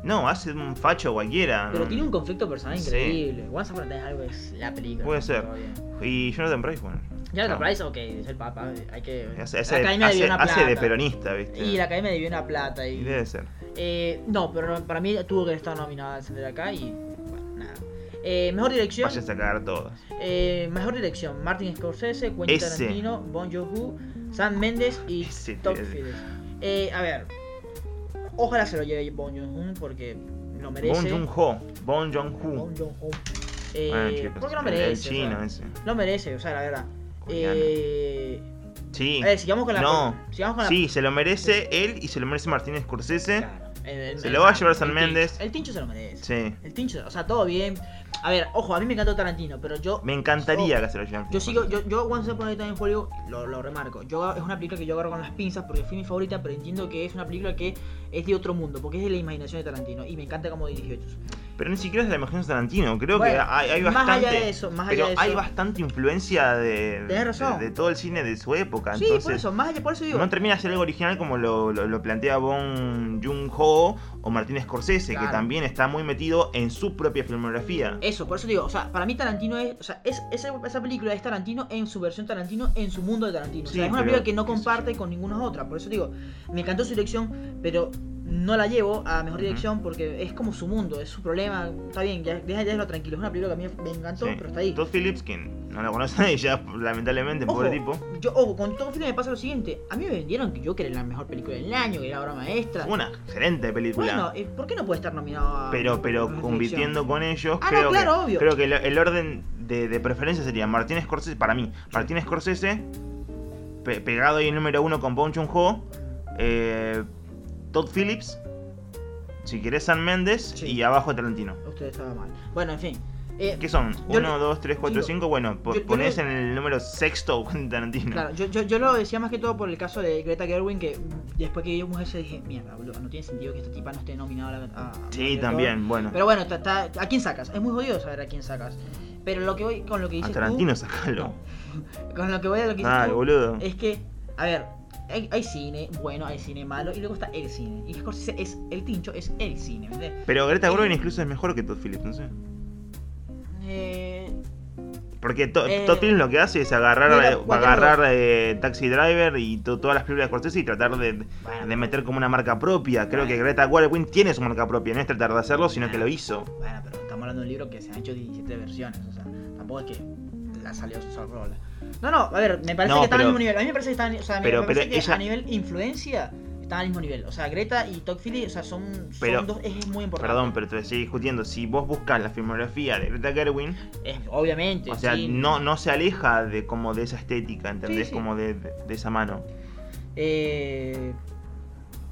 No, hace un facho cualquiera. Pero tiene un conflicto personal Sí. increíble. Once Upon a Time algo es la película. Puede ser. Y Jonathan Price, bueno. Ya No. Price, ok, es el papa, hay que... Hace, hace- la academia hace- una hace de plata. peronista, ¿viste? Y la academia debió una plata y... Debe ser. Eh, no, pero para mí tuvo que estar nominada al Sender acá y bueno, nada. Eh, mejor dirección. Vaya a sacar todas. eh, mejor dirección. Martin Scorsese, Quentin Ese. Tarantino, Bon Joon-ho, Sam Mendes y Ese, ese. Phillips. Eh, a ver. Ojalá se lo lleve Bon Joon-ho porque lo merece. Bon Joon-ho. Bon Joon-ho. Bon Joon-ho. Eh, Ah, chicos, porque lo merece. El chino o sea, ese. Lo merece, o sea, la verdad. Coreano. Eh, Sí. a ver, sigamos con la. No. Sigamos con la. Sí, se lo merece él y se lo merece Martín Scorsese. Claro, el- el- Se el- lo va a llevar San. Méndez. El Tincho se lo merece. Sí. El Tincho, o sea, todo bien. A ver, ojo, a mí me encantó Tarantino, pero yo. Me encantaría que se lo lleven. Yo sigo, yo, yo Once Upon a Time Hollywood lo, lo remarco. Yo, es una película que yo agarro con las pinzas porque fue mi favorita, pero entiendo que es una película que es de otro mundo, porque es de la imaginación de Tarantino y me encanta cómo dirigió ellos. Pero ni siquiera es de la imaginación de Tarantino. Creo Bueno, que hay, hay más bastante. allá de eso, más allá pero de eso. hay bastante influencia de, de, de todo el cine de su época. Sí, entonces, por eso, más allá, por eso digo. No termina de ser algo original como lo, lo- lo plantea Bon Joon-ho o Martín Scorsese, que también está muy metido en su propia filmografía. Eso, por eso digo, o sea, para mí Tarantino es, o sea, es, esa, esa película es Tarantino en su versión Tarantino, en su mundo de Tarantino. o sea, es una película que no comparte con ninguna otra. Por eso digo, me encantó su dirección, pero no la llevo a mejor dirección porque es como su mundo, es su problema. Está bien, ya, déjalo tranquilo. Es una película que a mí me encantó, Sí. pero está ahí. Todd Phillips, que no lo conoce nadie ya, lamentablemente, Ojo, pobre tipo. Yo, ojo, con todo film me pasa lo siguiente. A mí me vendieron que yo que era la mejor película del año, que era obra maestra. Una excelente película. Bueno, eh, ¿por qué no puede estar nominado a pero pero a mejor compitiendo con ellos, Ah, no, creo, claro, que, obvio. creo que el, el orden de, de preferencia sería Martín Scorsese, para mí, Martín Scorsese, pe- pegado ahí el número uno con Bong Joon-ho, eh, Todd Phillips, si querés San Méndez Sí. y abajo Tarantino. Usted estaba mal. Bueno, en fin. Eh, ¿Qué son? Yo 1, le- 2, 3, 4, digo, 5. Bueno, yo- ponés en el número sexto Tarantino. Claro, yo, yo, yo lo decía más que todo por el caso de Greta Gerwin, que después que mujer se dije, mierda, boludo, no tiene sentido que esta tipa no esté nominada a la a- a Sí, también, bueno. Pero bueno, está- ¿a quién sacas? Es muy jodido saber a quién sacas. Pero lo que voy con lo que A dices Tarantino tú, sacalo. no. con lo que voy a lo que dices tú, boludo. es que, a ver, hay, hay cine bueno, hay cine malo, y luego está el cine. Y Scorsese es el tincho, es el cine, ¿verdad? Pero Greta Gerwig incluso es mejor que Todd Phillips, no sé. Eh, Porque To- Eh, Todd Phillips lo que hace es agarrar, eh, agarrar eh, Taxi Driver y to- todas las películas de Scorsese y tratar de, Bueno. de meter como una marca propia. Creo Bueno. que Greta Gerwig tiene su marca propia, no es tratar de hacerlo, sino que lo hizo. Bueno, pero estamos hablando de un libro que se han hecho 17 versiones, o sea, tampoco es que la salió sola. No, no, a ver, me parece No, que están al mismo nivel. A mí me parece que están, o sea, me- pero- me parece pero que ella- a nivel influencia están al mismo nivel. O sea, Greta y Phillips, o sea, son, son dos ejes muy importantes. Perdón, pero te estoy discutiendo. Si vos buscas la filmografía de Greta Gerwig, Es- obviamente, o sea, sí. no, no se aleja de como de esa estética, ¿entendés? Sí, sí. Como de, de- de esa mano. Eh,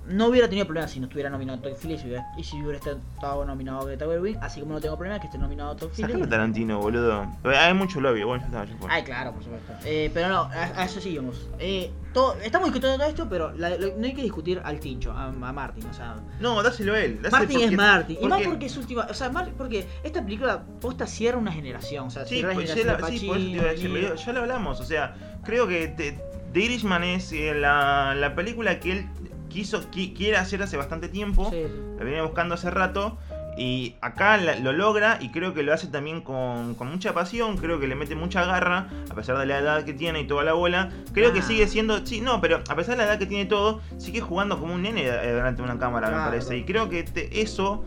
no hubiera tenido problemas si no estuviera nominado Todd Phillips y, hubiera- y si hubiera estado nominado Greta Gerwig, así como no tengo problema que esté nominado Todd Sacalo Phillips. Tarantino, boludo. Hay mucho lobby, bueno, ya está, ya. Ay, claro, por supuesto. Eh, pero no, a, a eso sí vamos. Eh, todo, estamos discutiendo todo esto, pero la- lo- no hay que discutir al tincho, a, a Martin, o sea. No, dáselo a él. dáselo Martin porque- es Martin. Y más porque- es última. O sea, Mar- porque esta película posta cierra una generación. O sea, Sí, cierra la pues, ya la- de sí, por eso te iba a decir, ya lo hablamos, o sea, creo que The, The Irishman es eh, la, la película que él quiso, qui- quiere hacer hace bastante tiempo. Sí. Lo viene buscando hace rato. Y acá la- lo logra y creo que lo hace también con, con mucha pasión. Creo que le mete mucha garra, a pesar de la edad que tiene y toda la bola. Creo que Ah. sigue siendo. Sí, no, pero a pesar de la edad que tiene todo, sigue jugando como un nene eh, delante de una cámara, me parece. Y creo que te- eso.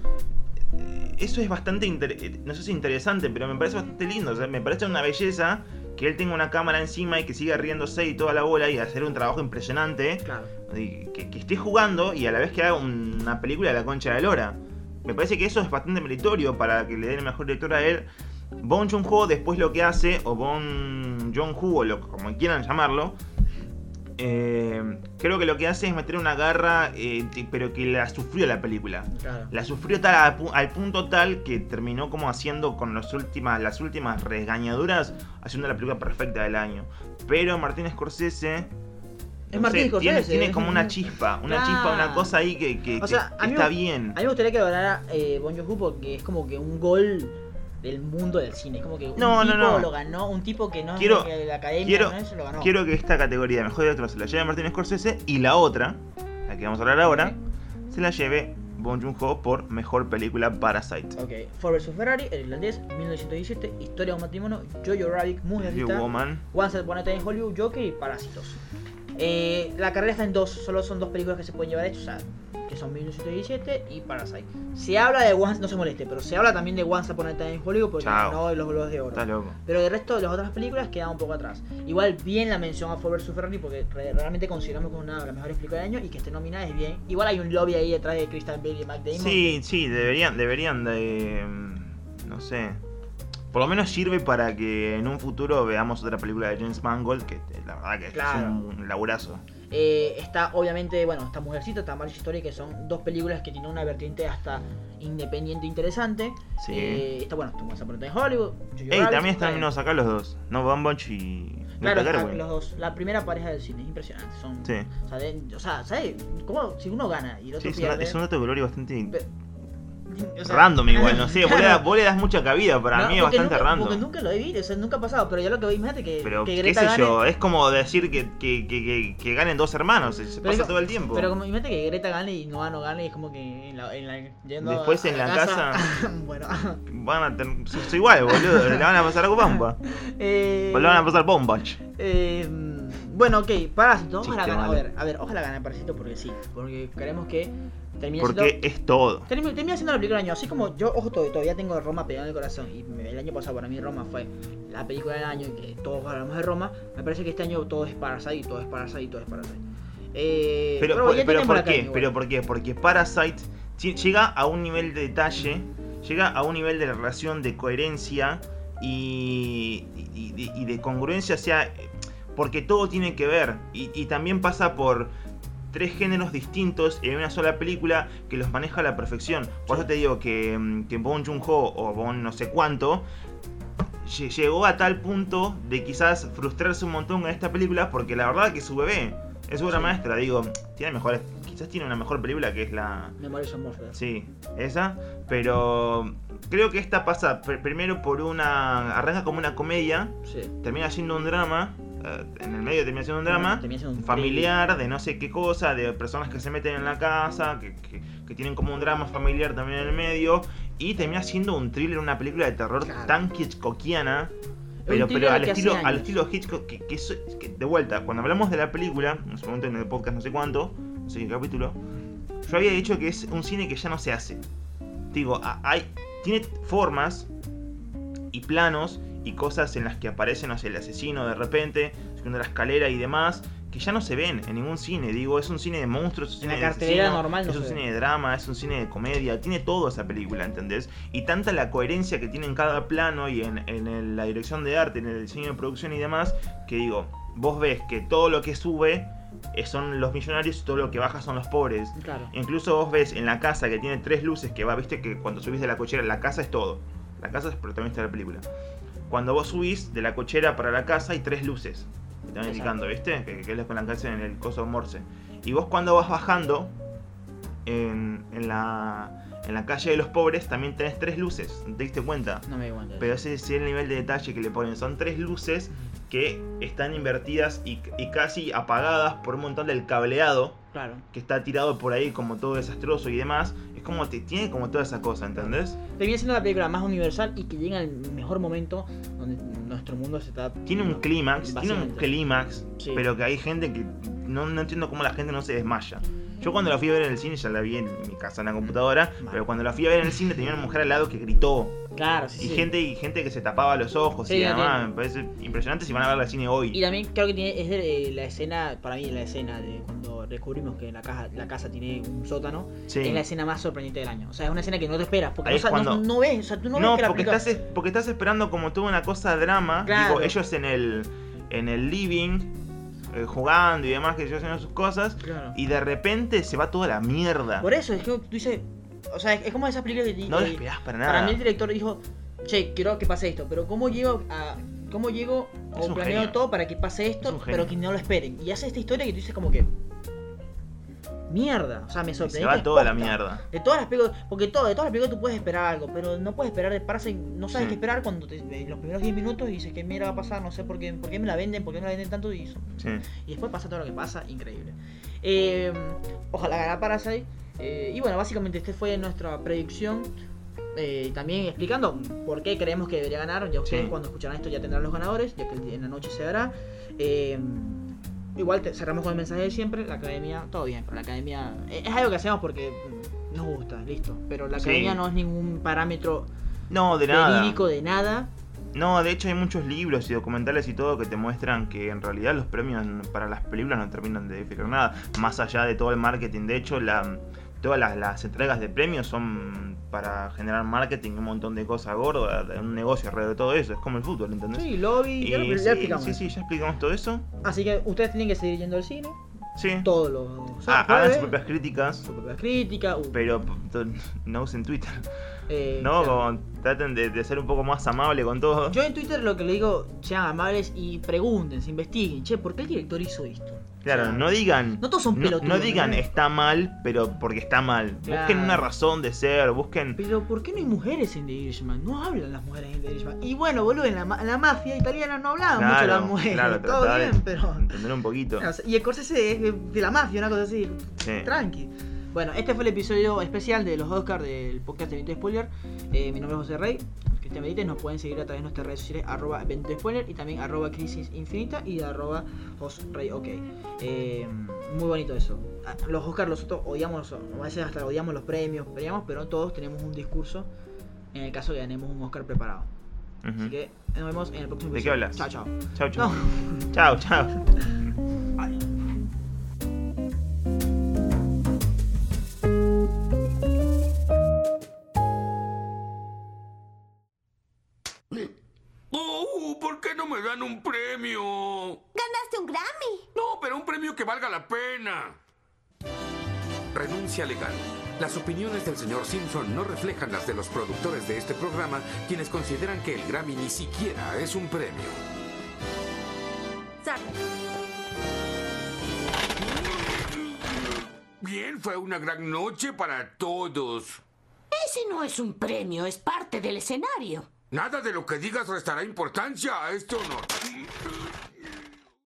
eh, Eso es bastante. inter- eh, No sé si interesante, pero me parece bastante lindo. O sea, me parece una belleza que él tenga una cámara encima y que siga riéndose y toda la bola y hacer un trabajo impresionante. Claro. Y que, que esté jugando y a la vez que haga un- una película de la concha de Lora. Me parece que eso es bastante meritorio para que le den el mejor director a él. Bon Joon-ho después lo que hace, o Bon Joon-ho, o lo, como quieran llamarlo, eh, creo que lo que hace es meter una garra, eh, pero que la sufrió la película. Claro. La sufrió tal, al, pu- al punto tal que terminó como haciendo con las últimas, las últimas regañaduras, haciendo la película perfecta del año. Pero Martín Scorsese Es no Martín sé, tiene, Scorsese, tiene como un- una chispa, una chispa, una cosa ahí que, que- O que- sea, que a mí está me- bien. A mí me gustaría que ganara eh, Bon Joon-ho porque es como que un gol del mundo del cine. Es como que un No, tipo no. lo ganó, un tipo que no Quiero- es de la academia, quiero- no es, lo ganó. Quiero que esta categoría de mejor director se la lleve Martín Scorsese y la otra, la que vamos a hablar ahora, se la lleve Bon Joon-ho por mejor película Parasite. Ok, Ford vs Ferrari, el irlandés, 1917, Historia de un matrimonio, Jojo Rabbit, You Mujercita, Woman. Once Upon a Time in Hollywood, Joker y Parásitos. Eh, la carrera está en dos, solo son dos películas que se pueden llevar hechos, o sea, que son 1917 y Parasite. Se habla de Once, no se moleste, pero se habla también de Once Upon a Time in Hollywood porque Chao. ganó los Globos de Oro. Está loco. Pero del resto de las otras películas queda un poco atrás. Igual bien la mención a Ford vs Ferrari porque re- realmente consideramos que es una de las mejores películas del año y que esté nominada es bien. Igual hay un lobby ahí detrás de Christian Bale y Matt Damon. Sí, sí, deberían, deberían de... mm, No sé. Por lo menos sirve para que en un futuro veamos otra película de James Mangold, que eh, la verdad que Claro. es un laburazo. Eh, está obviamente, bueno, está Mujercita, está Marriage Story, que son dos películas que tienen una vertiente hasta independiente interesante. Sí. Eh, está bueno, está Once in Hollywood. Ey, Rabbit, también está están menos acá los dos. No Bambach y... Claro, Gerwig. los dos. La primera pareja del cine, es impresionante. Son, Sí. o sea, de- o sea, ¿sabes? ¿Cómo? Si uno gana y el Sí, otro una- pierde. es un dato de gloria bastante o sea, random igual, no sé. Vos, le das, vos le das mucha cabida, para No, mí es bastante nunca, random. Porque nunca lo he visto, o sea, nunca ha pasado. Pero yo lo que veo, imagínate que, Pero, que qué Greta sé gane. yo, es como decir que, que, que, ganen dos hermanos, se Pero pasa todo el tiempo. Pero como imagínate que Greta gane y Noah no gane, y es como que en la, en la, yendo Después a- en a la casa- bueno. Van a tener, es igual, boludo, le van a pasar a bomba. eh, O le van a pasar bombach. eh, bueno, ok, Parásito. Ojalá gane. A ver, a ver, ojalá gane Parásito porque sí. Porque queremos que Porque siendo. es todo. Termina, termina siendo la película del año, así como yo, ojo, todavía, todavía tengo Roma pegado en el corazón y el año pasado para mí Roma fue la película del año y que todos hablamos de Roma, me parece que este año todo es Parasite y todo es Parasite y todo es Parasite. Eh, Pero, por- pero ¿por qué? Pero ¿por qué? Porque Parasite llega a un nivel de detalle, llega a un nivel de relación de coherencia y, y- y- y de congruencia, o sea, porque todo tiene que ver. Y, y también pasa por tres géneros distintos en una sola película que los maneja a la perfección. Por Sí. eso te digo que, mm, que Bon Joon-ho o Bon no sé cuánto lle- llegó a tal punto de quizás frustrarse un montón con esta película porque la verdad que su bebé es obra Sí. maestra, digo, tiene mejores, quizás tiene una mejor película que es la... Memories of. Sí, esa, pero creo que esta pasa pr- primero por una... arranca como una comedia, Sí. termina siendo un drama, en el medio termina siendo un drama, Termina siendo un familiar, de no sé qué cosa, de personas que se meten en la casa, que, que- que tienen como un drama familiar también en el medio, y termina siendo un thriller, una película de terror Claro. tan Hitchcockiana, pero, pero al estilo, al estilo Hitchcock, que, que eso- que de vuelta, cuando hablamos de la película, en su momento en el podcast no sé cuánto, no sé qué capítulo, yo había dicho que es un cine que ya no se hace. Digo, hay, tiene formas y planos y cosas en las que aparece, no sé, el asesino de repente, subiendo la escalera y demás, que ya no se ven en ningún cine. Digo, es un cine de monstruos, es un cine la de asesino, normal no es un cine de drama, es un cine de comedia, tiene todo esa película, ¿entendés? Y tanta la coherencia que tiene en cada plano y en, en el- la dirección de arte, en el diseño de producción y demás, que digo, vos ves que todo lo que sube eh, son los millonarios y todo lo que baja son los pobres. Claro. Incluso vos ves en la casa que tiene tres luces que va, viste que cuando subís de la cochera, la casa es todo. La casa es protagonista de la película. Cuando vos subís de la cochera para la casa hay tres luces. Que Exacto. indicando, ¿viste? Que, que es la casa en el coso Morse. Y vos cuando vas bajando en, en la, en la calle de los pobres también tenés tres luces. ¿Te diste cuenta? No me di cuenta. Pero ese es el nivel de detalle que le ponen. Son tres luces que están invertidas y, y casi apagadas por un montón del cableado Claro. que está tirado por ahí como todo desastroso y demás, es como te tiene como toda esa cosa, ¿entendés? Termina siendo la película más universal y que llega al mejor momento donde nuestro mundo se está. Tiene un clímax, tiene un clímax, Sí. pero que hay gente que no, no entiendo cómo la gente no se desmaya. Yo cuando la fui a ver en el cine, ya la vi en mi casa en la computadora, Mal. pero cuando la fui a ver en el cine tenía una mujer al lado que gritó. Claro, sí, Y sí. gente, y gente que se tapaba los ojos Sí, y además me parece impresionante si van a ver al cine hoy. Y también creo que tiene, es de, eh, la escena, para mí la escena de cuando descubrimos que la, caja, la casa tiene un sótano, es la escena más sorprendente del año. O sea, es una escena que no te esperas, porque no, sa- no- cuando- no ves, o sea, tú no, No, ves que la porque, película... estás, es- porque estás esperando como toda una cosa de drama. Claro. Digo, ellos en el, en el living, eh, jugando y demás, que ellos haciendo sus cosas. Claro. Y de repente se va toda la mierda. Por eso, es que tú dices, o sea, es, como esas películas que... No lo eh, esperás para Para mí el director dijo, che, quiero que pase esto, pero ¿cómo llego a... ¿Cómo llego Es o planeo genio. todo para que pase Es esto, pero que no lo esperen? Y hace esta historia que tú dices como que... Mierda, o sea, me sorprendió. se va toda la mierda. De todas las películas, porque todo, de todas las películas tú puedes esperar algo, pero no puedes esperar de pararse, no sabes Sí. qué esperar cuando te, en los primeros 10 minutos y dices que mierda va a pasar, no sé por qué, por qué me la venden, por qué me la venden tanto y, Sí. y después pasa todo lo que pasa, increíble. Eh, ojalá gane Parasite. Eh, y bueno, básicamente esta fue nuestra predicción. eh, también explicando por qué creemos que debería ganar. Ya ustedes Sí. cuando escucharán esto ya tendrán los ganadores, ya que en la noche se dará. Eh, igual te- cerramos con el mensaje de siempre. La academia, todo bien, pero la academia eh, es algo que hacemos porque nos gusta, listo. Pero la Sí. academia no es ningún parámetro No, de nada. verídico de nada. No, de hecho hay muchos libros y documentales y todo que te muestran que en realidad los premios para las películas no terminan de definir nada. Más allá de todo el marketing. De hecho, la, todas las, las entregas de premios son para generar marketing un montón de cosas gordas, un negocio alrededor de todo eso. Es como el fútbol, ¿entendés? Sí, lobby, Y ya, sí, explicamos. sí, sí, ya explicamos todo eso. Así que ustedes tienen que seguir yendo al cine Sí. todos los Ah, hagan sus propias críticas, sus propias críticas. u- pero no usen Twitter. eh, No, claro. como traten de, de ser un poco más amable con todo. Yo en Twitter lo que le digo, sean amables y pregunten, se investiguen. Che, ¿por qué el director hizo esto? Claro, no digan. No todos son pelotudos. No, digan ¿no? está mal, pero porque está mal. Claro. Busquen una razón de ser, busquen. Pero ¿por qué no hay mujeres en The Irishman? No hablan las mujeres en The Irishman. Y bueno, boludo, en la, en la mafia italiana no hablaban mucho Claro, las mujeres. claro, Todo bien, pero... Entender un poquito. O sea, y el Scorsese es de, de la mafia, una cosa así. Sí. Tranqui. Bueno, este fue el episodio especial de los Oscars del podcast de 20 Spoiler. Eh, mi nombre es José Rey. Cristian Benítez. Nos pueden seguir a través de nuestras redes sociales, arroba 20 Spoiler y también arroba Crisis Infinita y arroba Rey OK. Eh, muy bonito eso. Ah, Los Oscars nosotros odiamos, a veces hasta odiamos los premios, peleamos, pero todos tenemos un discurso en el caso de que ganemos un Oscar preparado. Así que nos vemos en el próximo ¿De qué hablas? Chao, chao. Chau. No. Chau, chau. me dan un premio? Ganaste un Grammy. No, pero un premio que valga la pena. Renuncia legal. Las opiniones del señor Simpson no reflejan las de los productores de este programa, quienes consideran que el Grammy ni siquiera es un premio. Sorry. Bien, fue una gran noche para todos. Ese no es un premio, es parte del escenario. Nada de lo que digas restará importancia a este honor.